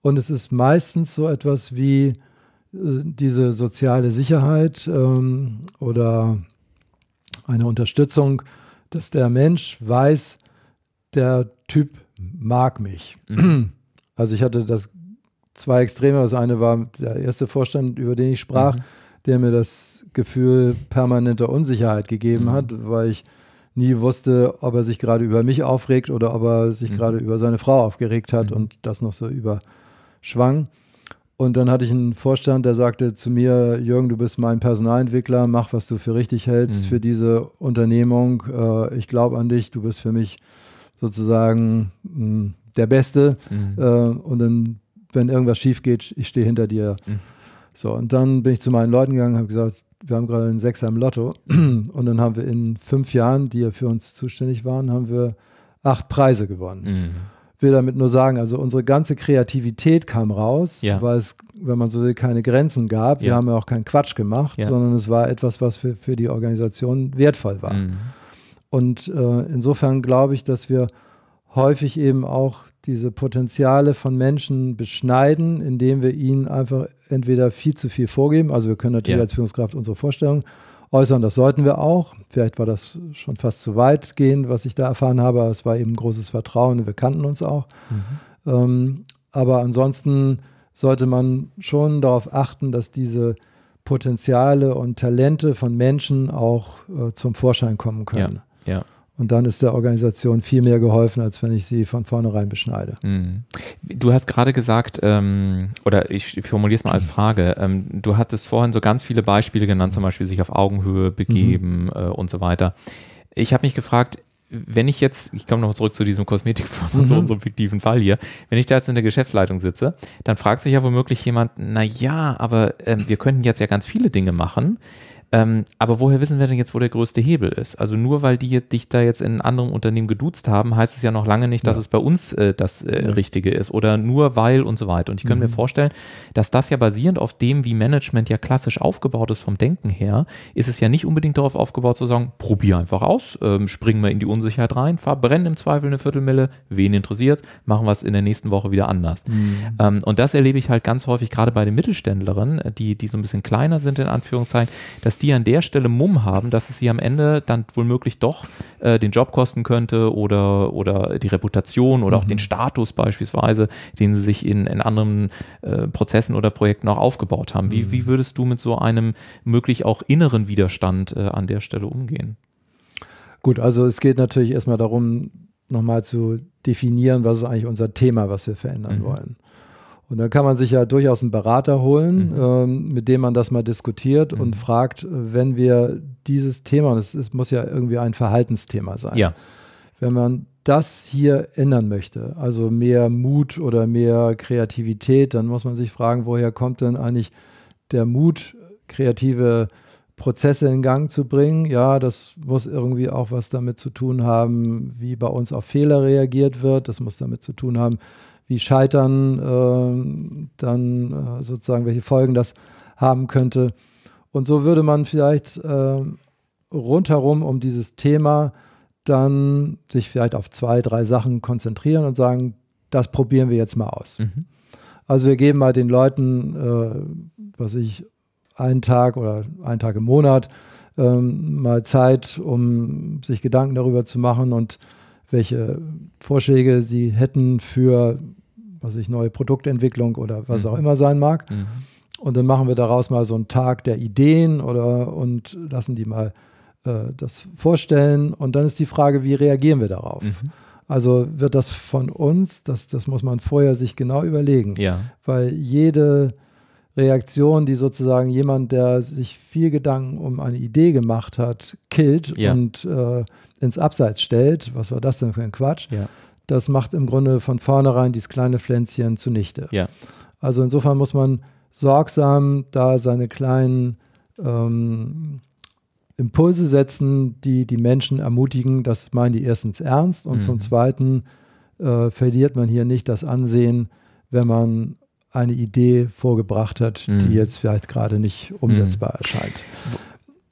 Und es ist meistens so etwas wie diese soziale Sicherheit ähm, oder eine Unterstützung, dass der Mensch weiß, der Typ mag mich. Mhm. [CLEARS THROAT] Also ich hatte das zwei Extreme. Das eine war der erste Vorstand, über den ich sprach, mhm. der mir das Gefühl permanenter Unsicherheit gegeben mhm. hat, weil ich nie wusste, ob er sich gerade über mich aufregt oder ob er sich mhm. gerade über seine Frau aufgeregt hat mhm. und das noch so überschwang. Und dann hatte ich einen Vorstand, der sagte zu mir, Jürgen, du bist mein Personalentwickler, mach, was du für richtig hältst mhm. für diese Unternehmung. Äh, ich glaube an dich, du bist für mich sozusagen mh, hm, der Beste. Mhm. Äh, und dann, wenn irgendwas schief geht, ich stehe hinter dir. Mhm. So, und dann bin ich zu meinen Leuten gegangen und habe gesagt, wir haben gerade einen Sechser im Lotto. [CLEARS THROAT] Und dann haben wir in fünf Jahren, die ja für uns zuständig waren, haben wir acht Preise gewonnen. Will damit nur sagen, also unsere ganze Kreativität kam raus, ja. weil es, wenn man so will, keine Grenzen gab. Ja. Wir haben ja auch keinen Quatsch gemacht, ja. sondern es war etwas, was für, für die Organisation wertvoll war. Mhm. Und äh, insofern glaube ich, dass wir häufig eben auch diese Potenziale von Menschen beschneiden, indem wir ihnen einfach entweder viel zu viel vorgeben, also wir können natürlich als Führungskraft unsere Vorstellungen äußern. Das sollten wir auch. Vielleicht war das schon fast zu weit gehen, was ich da erfahren habe, es war eben großes Vertrauen. Wir kannten uns auch. Mhm. Ähm, aber ansonsten sollte man schon darauf achten, dass diese Potenziale und Talente von Menschen auch äh, zum Vorschein kommen können. Ja, ja. Und dann ist der Organisation viel mehr geholfen, als wenn ich sie von vornherein beschneide. Mhm. Du hast gerade gesagt, ähm, oder ich formuliere es mal als Frage, ähm, du hattest vorhin so ganz viele Beispiele genannt, zum Beispiel sich auf Augenhöhe begeben mhm. äh, und so weiter. Ich habe mich gefragt, wenn ich jetzt, ich komme noch zurück zu diesem Kosmetikfirma, [LAUGHS] mhm. zu unserem fiktiven Fall hier, wenn ich da jetzt in der Geschäftsleitung sitze, dann fragt sich ja womöglich jemand, na ja, aber ähm, wir könnten jetzt ja ganz viele Dinge machen. Ähm, aber woher wissen wir denn jetzt, wo der größte Hebel ist? Also nur weil die dich da jetzt in einem anderen Unternehmen geduzt haben, heißt es ja noch lange nicht, dass ja. es bei uns äh, das äh, ja. Richtige ist oder nur weil und so weiter. Und ich könnte mhm. mir vorstellen, dass das ja basierend auf dem, wie Management ja klassisch aufgebaut ist vom Denken her, ist es ja nicht unbedingt darauf aufgebaut zu sagen, probier einfach aus, ähm, springen wir in die Unsicherheit rein, verbrennen im Zweifel eine Viertelmille, wen interessiert, machen wir es in der nächsten Woche wieder anders. Mhm. Ähm, und das erlebe ich halt ganz häufig gerade bei den Mittelständlerinnen, die, die so ein bisschen kleiner sind in Anführungszeichen, dass die an der Stelle Mumm haben, dass es sie am Ende dann womöglich doch äh, den Job kosten könnte oder, oder die Reputation oder mhm. auch den Status beispielsweise, den sie sich in, in anderen äh, Prozessen oder Projekten auch aufgebaut haben. Wie, mhm. wie würdest du mit so einem möglich auch inneren Widerstand äh, an der Stelle umgehen? Gut, also es geht natürlich erstmal darum, nochmal zu definieren, was ist eigentlich unser Thema, was wir verändern mhm. wollen. Und dann kann man sich ja durchaus einen Berater holen, mhm. ähm, mit dem man das mal diskutiert mhm. und fragt, wenn wir dieses Thema, und es, es, muss ja irgendwie ein Verhaltensthema sein, ja. wenn man das hier ändern möchte, also mehr Mut oder mehr Kreativität, dann muss man sich fragen, woher kommt denn eigentlich der Mut, kreative Prozesse in Gang zu bringen. Ja, das muss irgendwie auch was damit zu tun haben, wie bei uns auf Fehler reagiert wird. Das muss damit zu tun haben, wie Scheitern äh, dann äh, sozusagen, welche Folgen das haben könnte. Und so würde man vielleicht äh, rundherum um dieses Thema dann sich vielleicht auf zwei, drei Sachen konzentrieren und sagen, das probieren wir jetzt mal aus. Mhm. Also wir geben mal den Leuten, äh, was ich, einen Tag oder einen Tag im Monat ähm, mal Zeit, um sich Gedanken darüber zu machen und welche Vorschläge sie hätten für was ich, neue Produktentwicklung oder was mhm. auch immer sein mag. Mhm. Und dann machen wir daraus mal so einen Tag der Ideen oder und lassen die mal äh, das vorstellen. Und dann ist die Frage, wie reagieren wir darauf? Mhm. Also wird das von uns, das, das muss man vorher sich genau überlegen. Ja. Weil jede Reaktion, die sozusagen jemand, der sich viel Gedanken um eine Idee gemacht hat, killt ja. und äh, ins Abseits stellt, was war das denn für ein Quatsch? Ja das macht im Grunde von vornherein dieses kleine Pflänzchen zunichte. Ja. Also insofern muss man sorgsam da seine kleinen ähm, Impulse setzen, die die Menschen ermutigen. Das meinen die erstens ernst und mhm. zum Zweiten äh, verliert man hier nicht das Ansehen, wenn man eine Idee vorgebracht hat, mhm. die jetzt vielleicht gerade nicht umsetzbar mhm. erscheint.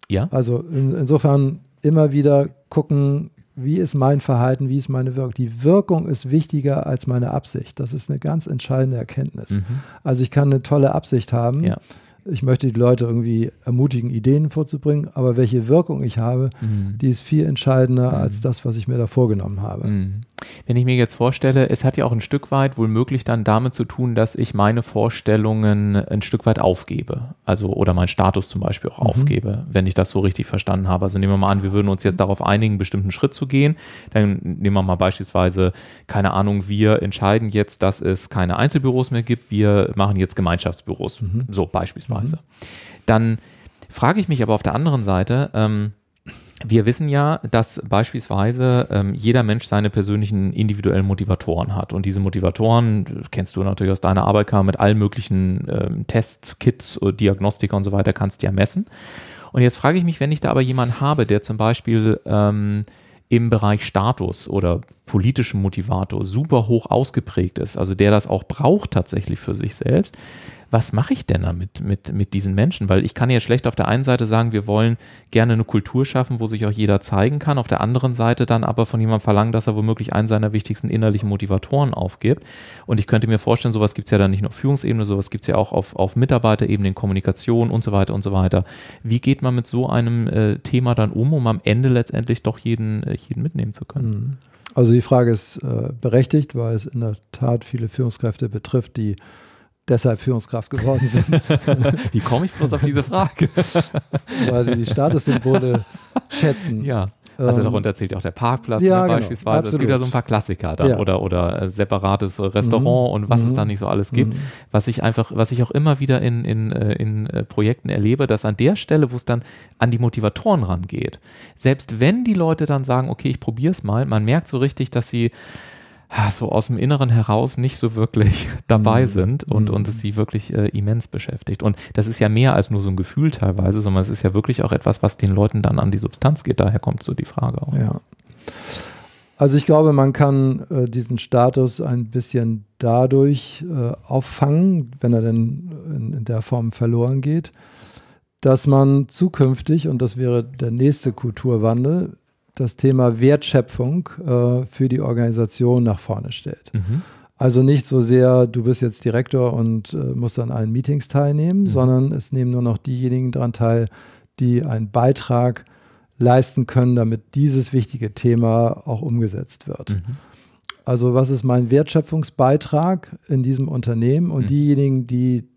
Ja. Also in, insofern immer wieder gucken, wie ist mein Verhalten, wie ist meine Wirkung. Die Wirkung ist wichtiger als meine Absicht. Das ist eine ganz entscheidende Erkenntnis. Mhm. Also ich kann eine tolle Absicht haben. Ja ich möchte die Leute irgendwie ermutigen, Ideen vorzubringen, aber welche Wirkung ich habe, mhm. die ist viel entscheidender mhm. als das, was ich mir da vorgenommen habe. Mhm. Wenn ich mir jetzt vorstelle, es hat ja auch ein Stück weit wohl möglich dann damit zu tun, dass ich meine Vorstellungen ein Stück weit aufgebe. Also oder meinen Status zum Beispiel auch mhm. aufgebe, wenn ich das so richtig verstanden habe. Also nehmen wir mal an, wir würden uns jetzt darauf einigen, einen bestimmten Schritt zu gehen. Dann nehmen wir mal beispielsweise, keine Ahnung, wir entscheiden jetzt, dass es keine Einzelbüros mehr gibt, wir machen jetzt Gemeinschaftsbüros. Mhm. So beispielsweise. Mhm. Dann frage ich mich aber auf der anderen Seite, ähm, wir wissen ja, dass beispielsweise ähm, jeder Mensch seine persönlichen individuellen Motivatoren hat. Und diese Motivatoren, kennst du natürlich aus deiner Arbeit, kann mit allen möglichen ähm, Tests, Kits, Diagnostika und so weiter, kannst du ja messen. Und jetzt frage ich mich, wenn ich da aber jemanden habe, der zum Beispiel ähm, im Bereich Status oder politischem Motivator super hoch ausgeprägt ist, also der das auch braucht tatsächlich für sich selbst, was mache ich denn damit mit, mit diesen Menschen? Weil ich kann ja schlecht auf der einen Seite sagen, wir wollen gerne eine Kultur schaffen, wo sich auch jeder zeigen kann, auf der anderen Seite dann aber von jemandem verlangen, dass er womöglich einen seiner wichtigsten innerlichen Motivatoren aufgibt. Und ich könnte mir vorstellen, sowas gibt es ja dann nicht nur auf Führungsebene, sowas gibt es ja auch auf, auf Mitarbeiterebene, in Kommunikation und so weiter und so weiter. Wie geht man mit so einem äh, Thema dann um, um am Ende letztendlich doch jeden, äh, jeden mitnehmen zu können? Mhm. Also die Frage ist äh, berechtigt, weil es in der Tat viele Führungskräfte betrifft, die deshalb Führungskraft geworden sind. [LAUGHS] Wie komme ich bloß auf diese Frage? [LAUGHS] Weil sie die Statussymbole schätzen. Ja. Also ähm, darunter zählt auch der Parkplatz ja, ne, genau, beispielsweise. Absolut. Es gibt ja so ein paar Klassiker dann ja. oder, oder äh, separates Restaurant mhm. und was mhm. es da nicht so alles gibt. Mhm. Was ich einfach, was ich auch immer wieder in, in, äh, in äh, Projekten erlebe, dass an der Stelle, wo es dann an die Motivatoren rangeht, selbst wenn die Leute dann sagen, okay, ich probiere es mal, man merkt so richtig, dass sie so aus dem Inneren heraus nicht so wirklich [LAUGHS] dabei mhm. sind und, mhm. und es sie wirklich äh, immens beschäftigt. Und das ist ja mehr als nur so ein Gefühl teilweise, sondern es ist ja wirklich auch etwas, was den Leuten dann an die Substanz geht. Daher kommt so die Frage auch. Ja. Also ich glaube, man kann äh, diesen Status ein bisschen dadurch äh, auffangen, wenn er denn in, in der Form verloren geht, dass man zukünftig, und das wäre der nächste Kulturwandel, das Thema Wertschöpfung äh, für die Organisation nach vorne stellt. Mhm. Also nicht so sehr, du bist jetzt Direktor und äh, musst an allen Meetings teilnehmen, mhm. sondern es nehmen nur noch diejenigen daran teil, die einen Beitrag leisten können, damit dieses wichtige Thema auch umgesetzt wird. Mhm. Also was ist mein Wertschöpfungsbeitrag in diesem Unternehmen? Und mhm. diejenigen, die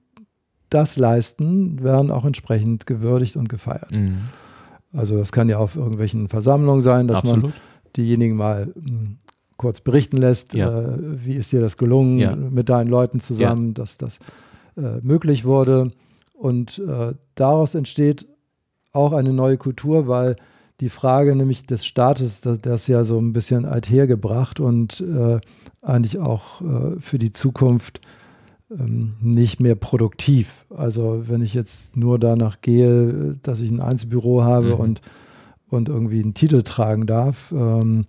das leisten, werden auch entsprechend gewürdigt und gefeiert. Also das kann ja auf irgendwelchen Versammlungen sein, dass Absolut. man diejenigen mal hm, kurz berichten lässt, ja. äh, wie ist dir das gelungen ja. mit deinen Leuten zusammen, ja. dass das äh, möglich wurde. Und äh, daraus entsteht auch eine neue Kultur, weil die Frage nämlich des Staates, das, das ja so ein bisschen althergebracht und äh, eigentlich auch äh, für die Zukunft ähm, nicht mehr produktiv. Also wenn ich jetzt nur danach gehe, dass ich ein Einzelbüro habe mhm. und, und irgendwie einen Titel tragen darf, ähm,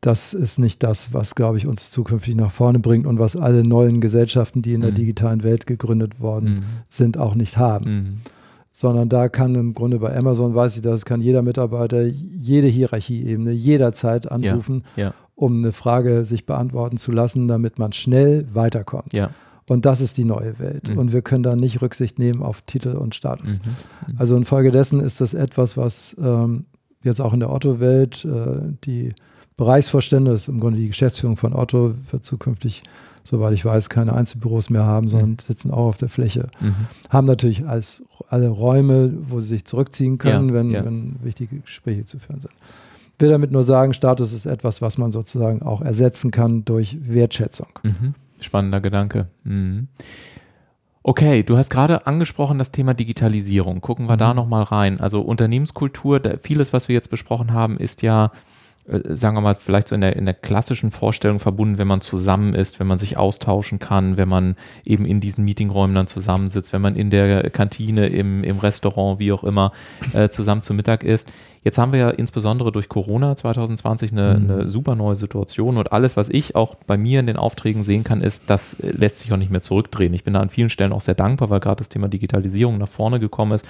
das ist nicht das, was, glaube ich, uns zukünftig nach vorne bringt und was alle neuen Gesellschaften, die in der mhm. digitalen Welt gegründet worden mhm. sind, auch nicht haben. Mhm. Sondern da kann im Grunde bei Amazon, weiß ich das, kann jeder Mitarbeiter jede Hierarchieebene jederzeit anrufen, ja. Ja. um eine Frage sich beantworten zu lassen, damit man schnell weiterkommt. Ja. Und das ist die neue Welt. Mhm. Und wir können da nicht Rücksicht nehmen auf Titel und Status. Mhm. mhm. Also infolgedessen ist das etwas, was ähm, jetzt auch in der Otto-Welt äh, die Bereichsvorstände, das ist im Grunde die Geschäftsführung von Otto, wird zukünftig, soweit ich weiß, keine Einzelbüros mehr haben, sondern mhm. sitzen auch auf der Fläche. Mhm. Haben natürlich als alle Räume, wo sie sich zurückziehen können, ja, wenn, ja. wenn wichtige Gespräche zu führen sind. Ich will damit nur sagen, Status ist etwas, was man sozusagen auch ersetzen kann durch Wertschätzung. Mhm. Spannender Gedanke. Mhm. Okay, du hast gerade angesprochen das Thema Digitalisierung. Gucken wir mhm. da nochmal rein. Also Unternehmenskultur, vieles, was wir jetzt besprochen haben, ist ja äh, sagen wir mal, vielleicht so in der, in der klassischen Vorstellung verbunden, wenn man zusammen ist, wenn man sich austauschen kann, wenn man eben in diesen Meetingräumen dann zusammensitzt, wenn man in der Kantine, im, im Restaurant, wie auch immer, äh, zusammen zu Mittag isst. Jetzt haben wir ja insbesondere durch Corona 2020 eine, mhm. eine, super neue Situation und alles, was ich auch bei mir in den Aufträgen sehen kann, ist, das lässt sich auch nicht mehr zurückdrehen. Ich bin da an vielen Stellen auch sehr dankbar, weil gerade das Thema Digitalisierung nach vorne gekommen ist.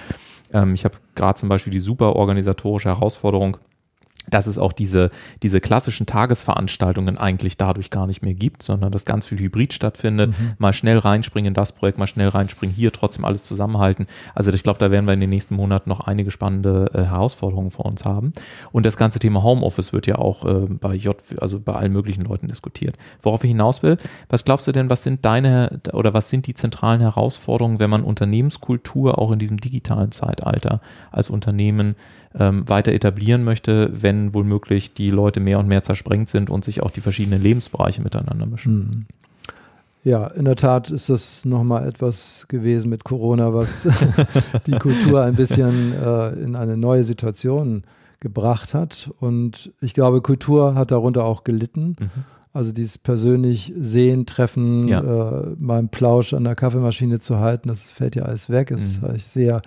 Ähm, ich habe gerade zum Beispiel die super organisatorische Herausforderung, dass es auch diese, diese klassischen Tagesveranstaltungen eigentlich dadurch gar nicht mehr gibt, sondern dass ganz viel Hybrid stattfindet. Mhm. Mal schnell reinspringen in das Projekt, mal schnell reinspringen hier, trotzdem alles zusammenhalten. Also ich glaube, da werden wir in den nächsten Monaten noch einige spannende äh, Herausforderungen vor uns haben. Und das ganze Thema Homeoffice wird ja auch äh, bei J, also bei allen möglichen Leuten diskutiert. Worauf ich hinaus will, was glaubst du denn, was sind deine oder was sind die zentralen Herausforderungen, wenn man Unternehmenskultur auch in diesem digitalen Zeitalter als Unternehmen ähm, weiter etablieren möchte, wenn womöglich die Leute mehr und mehr zersprengt sind und sich auch die verschiedenen Lebensbereiche miteinander mischen. Mhm. Ja, in der Tat ist das nochmal etwas gewesen mit Corona, was [LAUGHS] die Kultur ein bisschen äh, in eine neue Situation gebracht hat. Und ich glaube, Kultur hat darunter auch gelitten. Mhm. Also dieses persönlich Sehen, Treffen, ja. äh, mal einen Plausch an der Kaffeemaschine zu halten, das fällt ja alles weg. Es ist mhm. sehr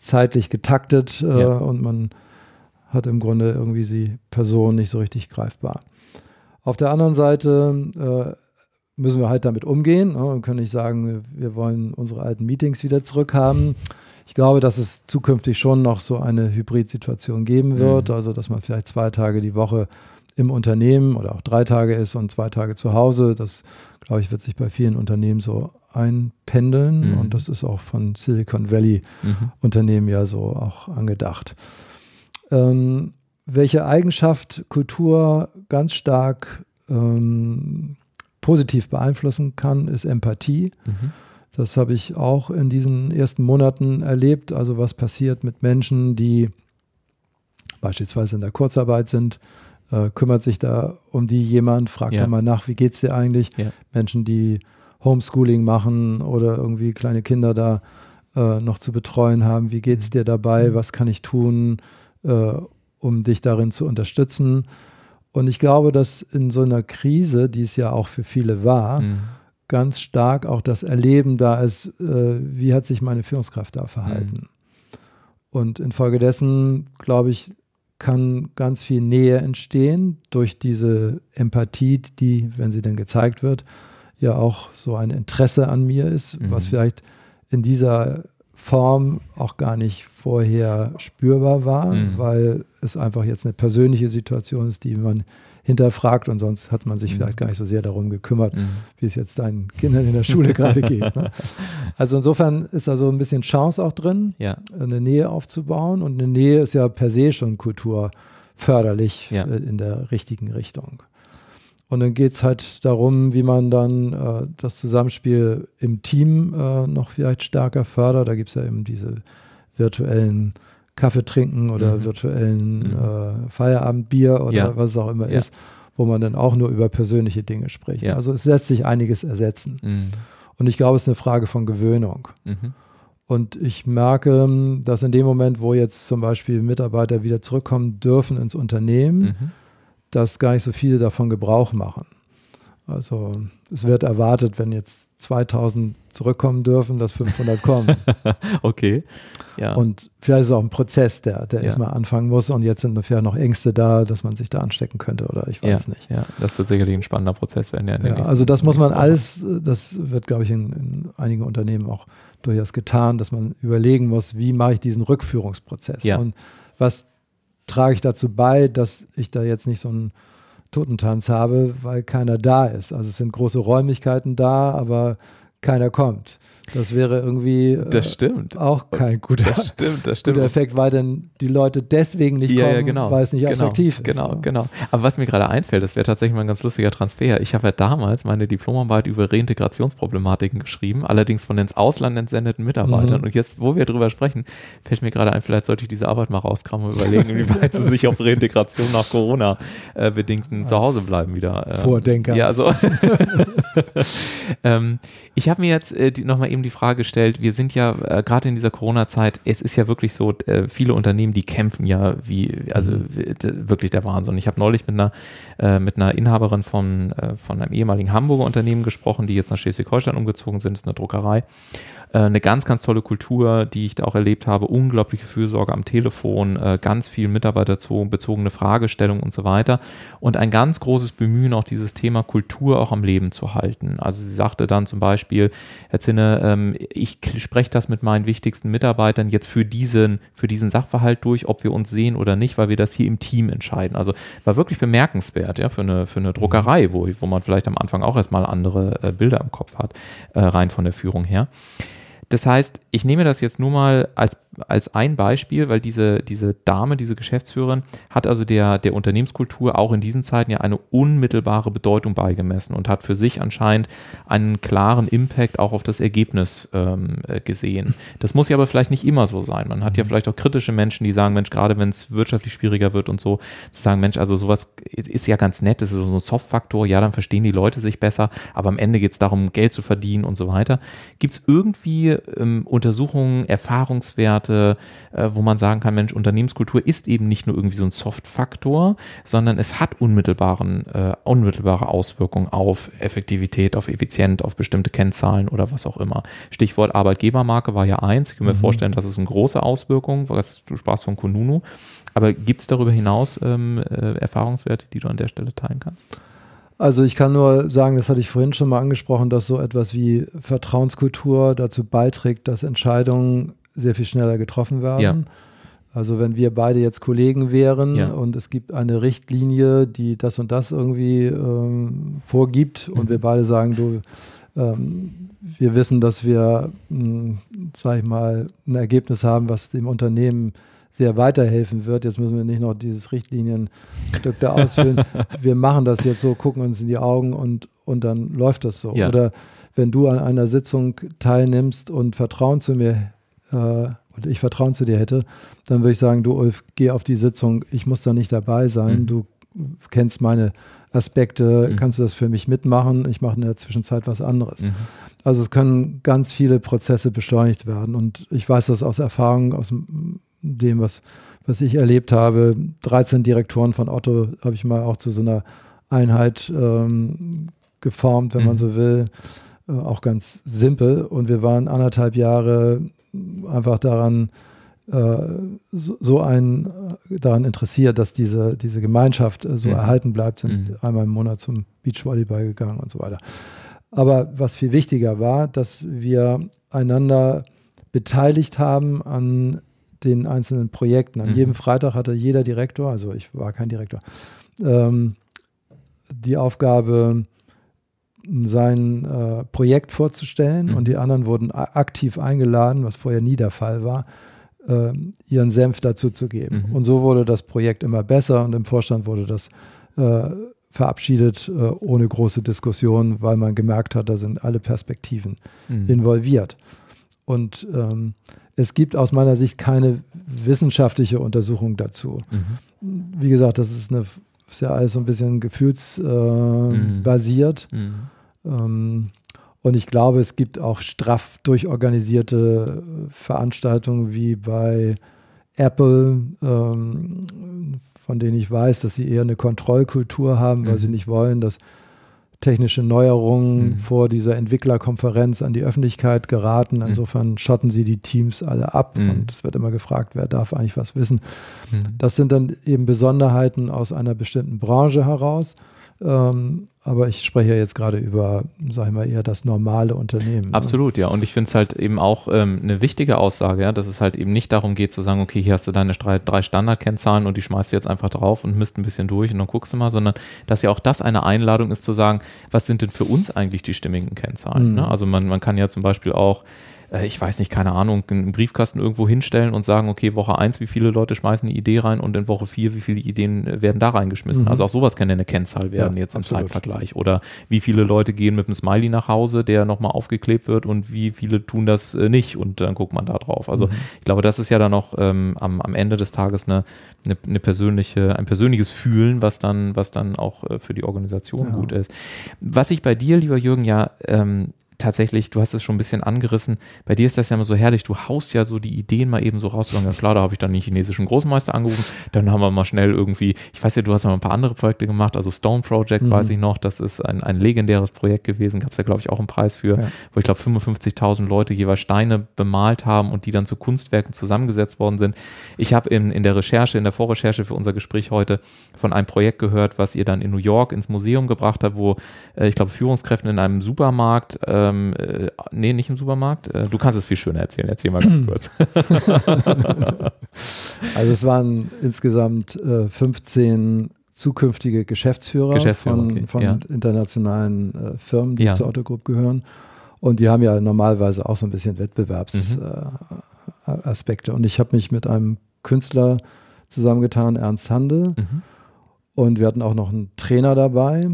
zeitlich getaktet äh, ja. und man hat im Grunde irgendwie die Person nicht so richtig greifbar. Auf der anderen Seite äh, müssen wir halt damit umgehen ne, und können nicht sagen, wir wollen unsere alten Meetings wieder zurückhaben. Ich glaube, dass es zukünftig schon noch so eine Hybrid-Situation geben wird, mhm. also dass man vielleicht zwei Tage die Woche im Unternehmen oder auch drei Tage ist und zwei Tage zu Hause. Das, glaube ich, wird sich bei vielen Unternehmen so einpendeln. Mhm. Und das ist auch von Silicon Valley mhm. Unternehmen ja so auch angedacht. Ähm, welche Eigenschaft Kultur ganz stark ähm, positiv beeinflussen kann, ist Empathie. Mhm. Das habe ich auch in diesen ersten Monaten erlebt. Also was passiert mit Menschen, die beispielsweise in der Kurzarbeit sind, äh, kümmert sich da um die jemand, fragt ja. mal nach, wie geht es dir eigentlich? Ja. Menschen, die Homeschooling machen oder irgendwie kleine Kinder da äh, noch zu betreuen haben. Wie geht es mhm. dir dabei? Mhm. Was kann ich tun, äh, um dich darin zu unterstützen? Und ich glaube, dass in so einer Krise, die es ja auch für viele war, mhm. ganz stark auch das Erleben da ist, äh, wie hat sich meine Führungskraft da verhalten. Mhm. Und infolgedessen, glaube ich, kann ganz viel Nähe entstehen durch diese Empathie, die, wenn sie denn gezeigt wird, ja auch so ein Interesse an mir ist, mhm. was vielleicht in dieser Form auch gar nicht vorher spürbar war, mhm. weil es einfach jetzt eine persönliche Situation ist, die man hinterfragt und sonst hat man sich mhm. vielleicht gar nicht so sehr darum gekümmert, mhm. wie es jetzt deinen Kindern in der Schule gerade geht. Ne? [LAUGHS] Also insofern ist da so ein bisschen Chance auch drin, ja. eine Nähe aufzubauen und eine Nähe ist ja per se schon kulturförderlich ja. Äh, in der richtigen Richtung. Und dann geht es halt darum, wie man dann äh, das Zusammenspiel im Team äh, noch vielleicht stärker fördert. Da gibt es ja eben diese virtuellen Kaffee trinken oder mhm. virtuellen mhm. äh, Feierabendbier oder ja. was es auch immer ja. ist, wo man dann auch nur über persönliche Dinge spricht. Ja. Also es lässt sich einiges ersetzen. Mhm. Und ich glaube, es ist eine Frage von Gewöhnung. Mhm. Und ich merke, dass in dem Moment, wo jetzt zum Beispiel Mitarbeiter wieder zurückkommen dürfen ins Unternehmen, mhm dass gar nicht so viele davon Gebrauch machen. Also es wird erwartet, wenn jetzt 2000 zurückkommen dürfen, dass 500 kommen. [LAUGHS] okay. Ja. Und vielleicht ist es auch ein Prozess, der, der ja. erstmal anfangen muss und jetzt sind vielleicht noch Ängste da, dass man sich da anstecken könnte oder ich weiß ja. nicht. Ja, das wird sicherlich ein spannender Prozess werden. Ja, ja also das muss man alles, das wird glaube ich in, in, einigen Unternehmen auch durchaus getan, dass man überlegen muss, wie mache ich diesen Rückführungsprozess ja. und was trage ich dazu bei, dass ich da jetzt nicht so einen Totentanz habe, weil keiner da ist. Also es sind große Räumlichkeiten da, aber keiner kommt. Das wäre irgendwie das äh, stimmt. auch kein guter, das stimmt, das stimmt. guter Effekt, weil dann die Leute deswegen nicht ja, kommen, ja, genau. weil es nicht genau, attraktiv ist. Genau, so. genau. Aber was mir gerade einfällt, das wäre tatsächlich mal ein ganz lustiger Transfer. Ich habe ja damals meine Diplomarbeit über Reintegrationsproblematiken geschrieben, allerdings von ins Ausland entsendeten Mitarbeitern. Mhm. Und jetzt, wo wir drüber sprechen, fällt mir gerade ein, vielleicht sollte ich diese Arbeit mal rauskramen und überlegen, [LAUGHS] wie weit sie sich auf Reintegration nach Corona-bedingten äh, Zuhausebleiben wieder. Ähm, Vordenker. Ja, also. [LAUGHS] ähm, ich habe mir jetzt äh, nochmal eben die Frage gestellt, wir sind ja äh, gerade in dieser Corona-Zeit, es ist ja wirklich so, äh, viele Unternehmen, die kämpfen ja wie, also mhm. wirklich der Wahnsinn. Ich habe neulich mit einer, äh, mit einer Inhaberin von, äh, von einem ehemaligen Hamburger Unternehmen gesprochen, die jetzt nach Schleswig-Holstein umgezogen sind, das ist eine Druckerei. Äh, eine ganz, ganz tolle Kultur, die ich da auch erlebt habe. Unglaubliche Fürsorge am Telefon, äh, ganz viel mitarbeiterbezogene Fragestellungen und so weiter. Und ein ganz großes Bemühen, auch dieses Thema Kultur auch am Leben zu halten. Also sie sagte dann zum Beispiel, Herr Zinne, ähm, ich spreche das mit meinen wichtigsten Mitarbeitern jetzt für diesen, für diesen Sachverhalt durch, ob wir uns sehen oder nicht, weil wir das hier im Team entscheiden. Also war wirklich bemerkenswert, ja, für eine, für eine Druckerei, wo, wo man vielleicht am Anfang auch erstmal andere äh, Bilder im Kopf hat, rein von der Führung her. Das heißt, ich nehme das jetzt nur mal als als ein Beispiel, weil diese, diese Dame, diese Geschäftsführerin, hat also der, der Unternehmenskultur auch in diesen Zeiten ja eine unmittelbare Bedeutung beigemessen und hat für sich anscheinend einen klaren Impact auch auf das Ergebnis ähm, äh, gesehen. Das muss ja aber vielleicht nicht immer so sein. Man hat ja mhm. vielleicht auch kritische Menschen, die sagen, Mensch, gerade wenn es wirtschaftlich schwieriger wird und so, zu sagen, Mensch, also sowas ist ja ganz nett, das ist so ein Soft-Faktor, ja, dann verstehen die Leute sich besser, aber am Ende geht es darum, Geld zu verdienen und so weiter. Gibt es irgendwie ähm, Untersuchungen, Erfahrungswerte, Werte, äh, wo man sagen kann, Mensch, Unternehmenskultur ist eben nicht nur irgendwie so ein Soft-Faktor, sondern es hat unmittelbaren, äh, unmittelbare Auswirkungen auf Effektivität, auf Effizienz, auf bestimmte Kennzahlen oder was auch immer. Stichwort Arbeitgebermarke war ja eins. Ich kann mir mhm. vorstellen, das ist eine große Auswirkung, was du sprachst von Kununu. Aber gibt es darüber hinaus ähm, äh, Erfahrungswerte, die du an der Stelle teilen kannst? Also ich kann nur sagen, das hatte ich vorhin schon mal angesprochen, dass so etwas wie Vertrauenskultur dazu beiträgt, dass Entscheidungen sehr viel schneller getroffen werden. Ja. Also wenn wir beide jetzt Kollegen wären ja. und es gibt eine Richtlinie, die das und das irgendwie ähm, vorgibt mhm. und wir beide sagen, du, ähm, wir wissen, dass wir, hm, sag ich mal, ein Ergebnis haben, was dem Unternehmen sehr weiterhelfen wird. Jetzt müssen wir nicht noch dieses Richtlinienstück da ausfüllen. [LAUGHS] wir machen das jetzt so, gucken uns in die Augen und, und dann läuft das so. Ja. Oder wenn du an einer Sitzung teilnimmst und Vertrauen zu mir äh, und ich Vertrauen zu dir hätte, dann würde ich sagen, du Ulf, geh auf die Sitzung, ich muss da nicht dabei sein, mhm. du kennst meine Aspekte, mhm. kannst du das für mich mitmachen, ich mache in der Zwischenzeit was anderes. Mhm. Also es können ganz viele Prozesse beschleunigt werden und ich weiß das aus Erfahrung, aus dem, was, was ich erlebt habe. 13 Direktoren von Otto habe ich mal auch zu so einer Einheit ähm, geformt, wenn man mhm. so will. Äh, auch ganz simpel. Und wir waren anderthalb Jahre einfach daran, äh, so ein, äh, daran interessiert, dass diese, diese Gemeinschaft äh, so mhm. erhalten bleibt, sind mhm. einmal im Monat zum Beachvolleyball gegangen und so weiter. Aber was viel wichtiger war, dass wir einander beteiligt haben an den einzelnen Projekten. An mhm. jedem Freitag hatte jeder Direktor, also ich war kein Direktor, ähm, die Aufgabe, sein äh, Projekt vorzustellen mhm. und die anderen wurden aktiv eingeladen, was vorher nie der Fall war, äh, ihren Senf dazu zu geben. Mhm. Und so wurde das Projekt immer besser und im Vorstand wurde das äh, verabschiedet äh, ohne große Diskussion, weil man gemerkt hat, da sind alle Perspektiven mhm. involviert. Und ähm, es gibt aus meiner Sicht keine wissenschaftliche Untersuchung dazu. Mhm. Wie gesagt, das ist eine ist ja alles so ein bisschen gefühlsbasiert. Äh, mhm. ähm, und ich glaube, es gibt auch straff durchorganisierte Veranstaltungen wie bei Apple, ähm, von denen ich weiß, dass sie eher eine Kontrollkultur haben, weil mhm. sie nicht wollen, dass technische Neuerungen mhm. vor dieser Entwicklerkonferenz an die Öffentlichkeit geraten. Mhm. Insofern schotten sie die Teams alle ab mhm. und es wird immer gefragt, wer darf eigentlich was wissen. Mhm. Das sind dann eben Besonderheiten aus einer bestimmten Branche heraus. Ähm, aber ich spreche ja jetzt gerade über, sagen wir mal, eher das normale Unternehmen. Ne? Absolut, ja. Und ich finde es halt eben auch ähm, eine wichtige Aussage, ja, dass es halt eben nicht darum geht zu sagen, okay, hier hast du deine drei, drei Standardkennzahlen und die schmeißt du jetzt einfach drauf und misst ein bisschen durch und dann guckst du mal, sondern dass ja auch das eine Einladung ist zu sagen, was sind denn für uns eigentlich die stimmigen Kennzahlen? Mhm. Ne? Also man, man kann ja zum Beispiel auch äh, ich weiß nicht, keine Ahnung, einen Briefkasten irgendwo hinstellen und sagen, okay, Woche 1, wie viele Leute schmeißen eine Idee rein und in Woche 4, wie viele Ideen äh, werden da reingeschmissen. Mhm. Also auch sowas kann ja eine Kennzahl werden ja, jetzt im absolut. Zeitvergleich. Oder wie viele Leute gehen mit einem Smiley nach Hause, der nochmal aufgeklebt wird und wie viele tun das äh, nicht und dann guckt man da drauf. Also mhm. ich glaube, das ist ja dann auch ähm, am, am Ende des Tages eine, eine, eine, persönliche, ein persönliches Fühlen, was dann, was dann auch äh, für die Organisation ja. gut ist. Was ich bei dir, lieber Jürgen, ja ähm, tatsächlich, du hast es schon ein bisschen angerissen, bei dir ist das ja immer so herrlich, du haust ja so die Ideen mal eben so raus. Ja klar, da habe ich dann den chinesischen Großmeister angerufen, dann haben wir mal schnell irgendwie, ich weiß ja, du hast noch ein paar andere Projekte gemacht, also Stone Project mhm. weiß ich noch, das ist ein, ein legendäres Projekt gewesen, gab es ja glaube ich auch einen Preis für, ja. wo ich glaube 55.000 Leute jeweils Steine bemalt haben und die dann zu Kunstwerken zusammengesetzt worden sind. Ich habe in, in der Recherche, in der Vorrecherche für unser Gespräch heute von einem Projekt gehört, was ihr dann in New York ins Museum gebracht habt, wo äh, ich glaube Führungskräfte in einem Supermarkt, ähm, äh, nee, nicht im Supermarkt, äh, du kannst es viel schöner erzählen, erzähl mal ganz [CLEARS THROAT] kurz. [LAUGHS] also es waren insgesamt äh, 15 zukünftige Geschäftsführer, Geschäftsführer von, okay, von ja. internationalen äh, Firmen, die ja. zur Otto Group gehören. Und die haben ja normalerweise auch so ein bisschen Wettbewerbsaspekte. Mhm. und ich habe mich mit einem Künstler zusammengetan, Ernst Handel. Mhm. Und wir hatten auch noch einen Trainer dabei.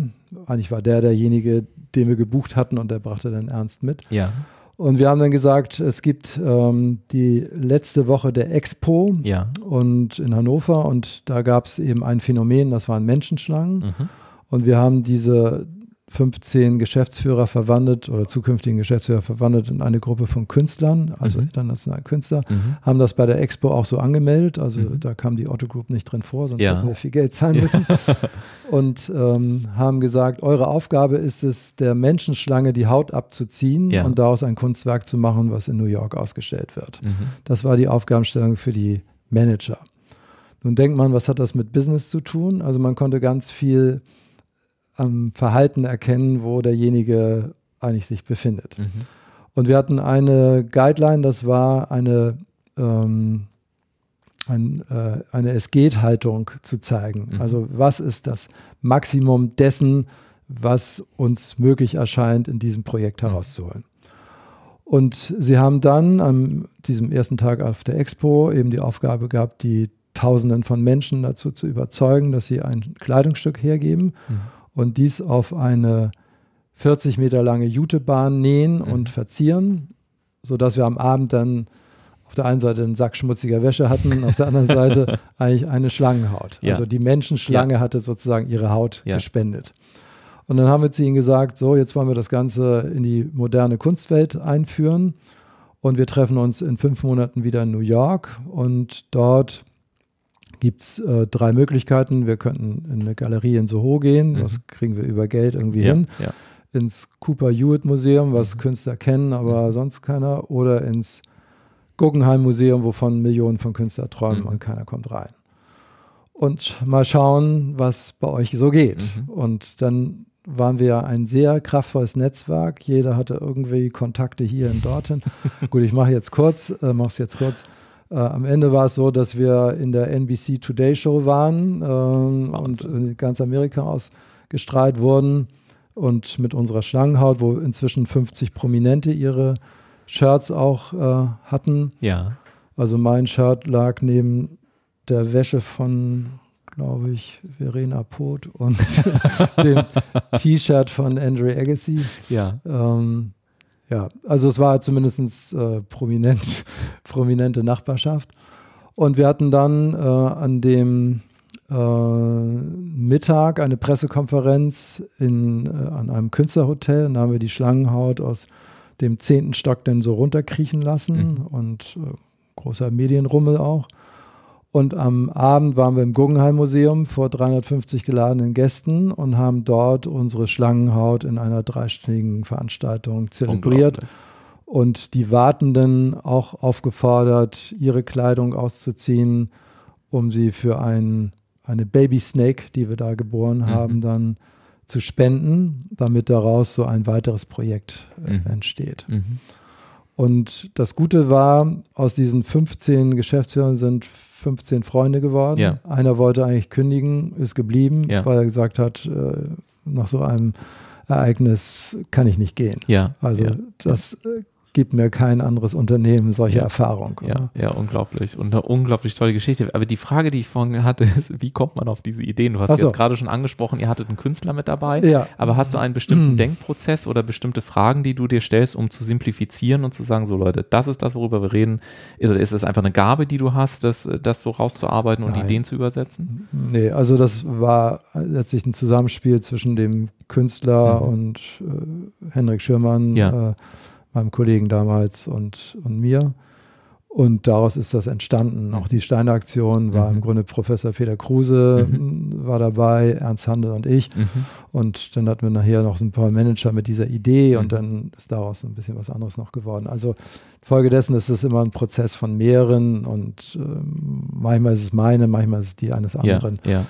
Eigentlich war der derjenige, den wir gebucht hatten und der brachte dann Ernst mit. Ja. Und wir haben dann gesagt, es gibt ähm, die letzte Woche der Expo ja. und in Hannover und da gab es eben ein Phänomen, das waren Menschenschlangen. Mhm. Und wir haben diese 15 Geschäftsführer verwandelt oder zukünftigen Geschäftsführer verwandelt in eine Gruppe von Künstlern, also mhm. internationalen Künstler, mhm. haben das bei der Expo auch so angemeldet. Also mhm. da kam die Otto Group nicht drin vor, sonst ja. hätten wir viel Geld zahlen müssen. [LAUGHS] und ähm, haben gesagt, eure Aufgabe ist es, der Menschenschlange die Haut abzuziehen ja. und daraus ein Kunstwerk zu machen, was in New York ausgestellt wird. Mhm. Das war die Aufgabenstellung für die Manager. Nun denkt man, was hat das mit Business zu tun? Also man konnte ganz viel am Verhalten erkennen, wo derjenige eigentlich sich befindet. Mhm. Und wir hatten eine Guideline, das war eine, ähm, ein, äh, eine Es geht-Haltung zu zeigen. Mhm. Also was ist das Maximum dessen, was uns möglich erscheint, in diesem Projekt mhm. herauszuholen. Und sie haben dann an diesem ersten Tag auf der Expo eben die Aufgabe gehabt, die Tausenden von Menschen dazu zu überzeugen, dass sie ein Kleidungsstück hergeben. Mhm und dies auf eine 40 Meter lange Jutebahn nähen mhm. und verzieren, sodass wir am Abend dann auf der einen Seite einen Sack schmutziger Wäsche hatten, auf der anderen Seite [LAUGHS] eigentlich eine Schlangenhaut. Ja. Also die Menschenschlange ja. hatte sozusagen ihre Haut ja. gespendet. Und dann haben wir zu ihnen gesagt, so, jetzt wollen wir das Ganze in die moderne Kunstwelt einführen und wir treffen uns in fünf Monaten wieder in New York und dort gibt es äh, drei Möglichkeiten. Wir könnten in eine Galerie in Soho gehen, mhm. das kriegen wir über Geld irgendwie ja, hin. Ja. Ins Cooper Hewitt Museum, was mhm. Künstler kennen, aber mhm. sonst keiner. Oder ins Guggenheim Museum, wovon Millionen von Künstlern träumen mhm. und keiner kommt rein. Und mal schauen, was bei euch so geht. Mhm. Und dann waren wir ein sehr kraftvolles Netzwerk. Jeder hatte irgendwie Kontakte hier und dorthin. [LAUGHS] Gut, ich mache jetzt kurz, äh, mache es jetzt kurz. Äh, am Ende war es so, dass wir in der NBC Today Show waren ähm, und in ganz Amerika ausgestrahlt wurden und mit unserer Schlangenhaut, wo inzwischen 50 Prominente ihre Shirts auch äh, hatten. Ja. Also mein Shirt lag neben der Wäsche von, glaube ich, Verena Poth und [LAUGHS] dem T-Shirt von Andre Agassi. Ja. Ähm, ja, also es war zumindest äh, prominent, [LAUGHS] prominente Nachbarschaft. Und wir hatten dann äh, an dem äh, Mittag eine Pressekonferenz in, äh, an einem Künstlerhotel und da haben wir die Schlangenhaut aus dem zehnten Stock dann so runterkriechen lassen mhm. und äh, großer Medienrummel auch. Und am Abend waren wir im Guggenheim Museum vor 350 geladenen Gästen und haben dort unsere Schlangenhaut in einer dreistündigen Veranstaltung zelebriert und die Wartenden auch aufgefordert, ihre Kleidung auszuziehen, um sie für ein, eine Baby Snake, die wir da geboren mhm. haben, dann zu spenden, damit daraus so ein weiteres Projekt äh, mhm. entsteht. Mhm. Und das Gute war, aus diesen 15 Geschäftsführern sind 15 Freunde geworden. Ja. Einer wollte eigentlich kündigen, ist geblieben, ja. weil er gesagt hat, äh, nach so einem Ereignis kann ich nicht gehen. Ja. Also das äh, gibt mir kein anderes Unternehmen solche ja. Erfahrung. Ja, ja, unglaublich. Und eine unglaublich tolle Geschichte. Aber die Frage, die ich vorhin hatte, ist, wie kommt man auf diese Ideen? Du hast so. jetzt gerade schon angesprochen, ihr hattet einen Künstler mit dabei. Ja. Aber hast du einen bestimmten mhm. [CLEARS THROAT] Denkprozess oder bestimmte Fragen, die du dir stellst, um zu simplifizieren und zu sagen, so Leute, das ist das, worüber wir reden? Ist, ist es einfach eine Gabe, die du hast, das, das so rauszuarbeiten und Nein. Ideen zu übersetzen? Nee, also das war letztlich ein Zusammenspiel zwischen dem Künstler mhm. und äh, Henrik Schirmann. Ja. Äh, meinem Kollegen damals und, und mir. Und daraus ist das entstanden. Auch die Steine-Aktion war mhm. im Grunde Professor Peter Kruse mhm. war dabei, Ernst Handel und ich. Mhm. Und dann hatten wir nachher noch so ein paar Manager mit dieser Idee und mhm. dann ist daraus ein bisschen was anderes noch geworden. Also folgedessen ist es immer ein Prozess von mehreren und äh, manchmal ist es meine, manchmal ist es die eines anderen. Ja, ja.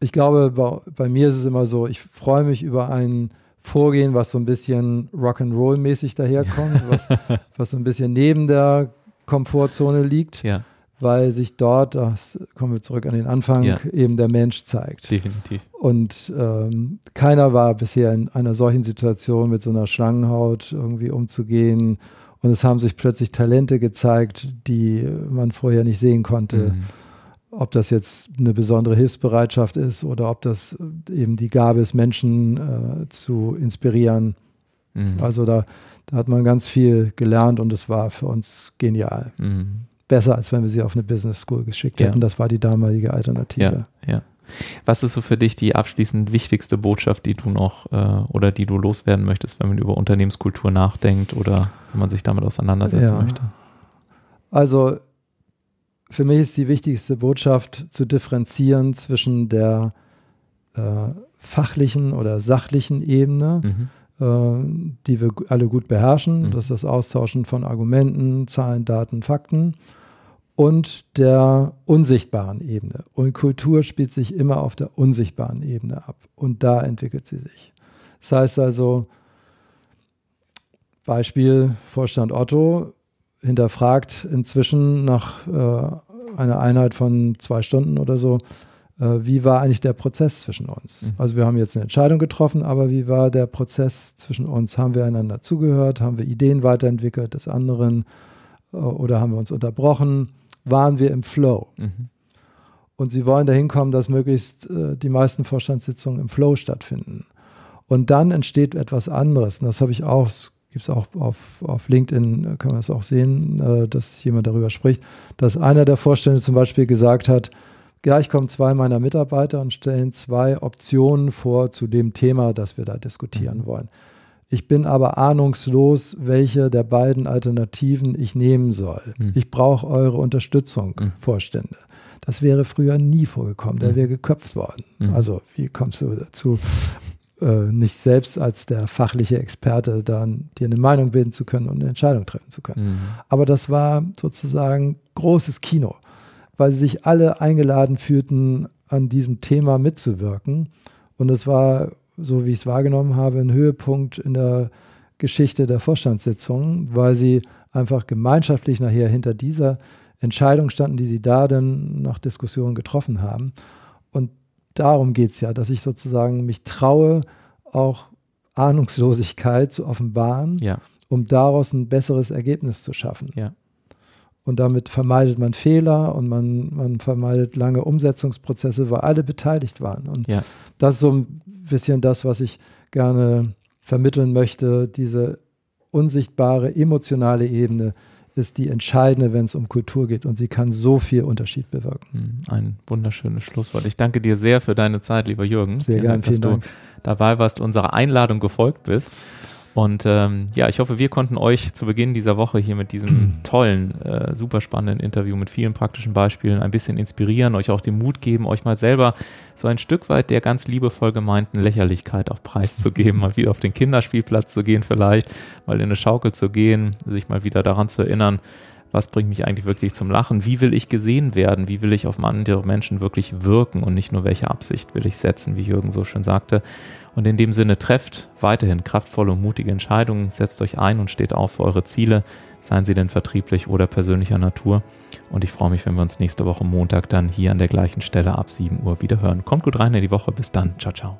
Ich glaube, bei, bei mir ist es immer so, ich freue mich über einen Vorgehen, was so ein bisschen Rock'n'Roll-mäßig daherkommt, was, was so ein bisschen neben der Komfortzone liegt, ja. weil sich dort, das kommen wir zurück an den Anfang, ja. eben der Mensch zeigt. Definitiv. Und ähm, keiner war bisher in einer solchen Situation mit so einer Schlangenhaut irgendwie umzugehen. Und es haben sich plötzlich Talente gezeigt, die man vorher nicht sehen konnte. Mhm ob das jetzt eine besondere Hilfsbereitschaft ist oder ob das eben die Gabe ist, Menschen äh, zu inspirieren. Mhm. Also da, da, hat man ganz viel gelernt und es war für uns genial. Mhm. Besser, als wenn wir sie auf eine Business School geschickt ja. hätten. Das war die damalige Alternative. Ja, ja. Was ist so für dich die abschließend wichtigste Botschaft, die du noch äh, oder die du loswerden möchtest, wenn man über Unternehmenskultur nachdenkt oder wenn man sich damit auseinandersetzen möchte? Also für mich ist die wichtigste Botschaft zu differenzieren zwischen der äh, fachlichen oder sachlichen Ebene, mhm. äh, die wir alle gut beherrschen. Mhm. Das ist das Austauschen von Argumenten, Zahlen, Daten, Fakten und der unsichtbaren Ebene. Und Kultur spielt sich immer auf der unsichtbaren Ebene ab. Und da entwickelt sie sich. Das heißt also, Beispiel Vorstand Otto, hinterfragt inzwischen nach äh, einer Einheit von zwei Stunden oder so, äh, wie war eigentlich der Prozess zwischen uns? Mhm. Also wir haben jetzt eine Entscheidung getroffen, aber wie war der Prozess zwischen uns? Haben wir einander zugehört? Haben wir Ideen weiterentwickelt des anderen? Äh, oder haben wir uns unterbrochen? Waren wir im Flow? Mhm. Und sie wollen dahin kommen, dass möglichst äh, die meisten Vorstandssitzungen im Flow stattfinden. Und dann entsteht etwas anderes. Und das habe ich auch gibt es auch auf, auf LinkedIn, äh, kann man das auch sehen, äh, dass jemand darüber spricht, dass einer der Vorstände zum Beispiel gesagt hat, gleich kommen zwei meiner Mitarbeiter und stellen zwei Optionen vor zu dem Thema, das wir da diskutieren mhm. wollen. Ich bin aber ahnungslos, welche der beiden Alternativen ich nehmen soll. Mhm. Ich brauche eure Unterstützung, mhm. Vorstände. Das wäre früher nie vorgekommen. Der mhm. wäre geköpft worden. Mhm. Also, wie kommst du dazu? Äh, nicht selbst als der fachliche Experte dann dir eine Meinung bilden zu können und eine Entscheidung treffen zu können. Mhm. Aber das war sozusagen großes Kino, weil sie sich alle eingeladen fühlten, an diesem Thema mitzuwirken. Und es war, so wie ich es wahrgenommen habe, ein Höhepunkt in der Geschichte der Vorstandssitzungen, weil sie einfach gemeinschaftlich nachher hinter dieser Entscheidung standen, die sie da dann nach Diskussionen getroffen haben. Darum geht es ja, dass ich sozusagen mich traue, auch Ahnungslosigkeit zu offenbaren, ja. um daraus ein besseres Ergebnis zu schaffen. Ja. Und damit vermeidet man Fehler und man, man vermeidet lange Umsetzungsprozesse, weil alle beteiligt waren. Und ja. das ist so ein bisschen das, was ich gerne vermitteln möchte, diese unsichtbare emotionale Ebene, ist die entscheidende, wenn es um Kultur geht und sie kann so viel Unterschied bewirken. Hm, ein wunderschönes Schlusswort. Ich danke dir sehr für deine Zeit, lieber Jürgen. Sehr gerne, vielen Dank. Dass du dabei warst, unserer Einladung gefolgt bist. Und ähm, ja, ich hoffe, wir konnten euch zu Beginn dieser Woche hier mit diesem tollen, äh, super spannenden Interview mit vielen praktischen Beispielen ein bisschen inspirieren, euch auch den Mut geben, euch mal selber so ein Stück weit der ganz liebevoll gemeinten Lächerlichkeit auf Preis zu geben, [LAUGHS] mal wieder auf den Kinderspielplatz zu gehen vielleicht, mal in eine Schaukel zu gehen, sich mal wieder daran zu erinnern, was bringt mich eigentlich wirklich zum Lachen, wie will ich gesehen werden, wie will ich auf andere Menschen wirklich wirken? Und nicht nur welche Absicht will ich setzen, wie Jürgen so schön sagte. Und in dem Sinne trefft weiterhin kraftvolle und mutige Entscheidungen, setzt euch ein und steht auf für eure Ziele, seien sie denn vertrieblich oder persönlicher Natur. Und ich freue mich, wenn wir uns nächste Woche Montag dann hier an der gleichen Stelle ab 7 Uhr wieder hören. Kommt gut rein in die Woche. Bis dann. Ciao, ciao.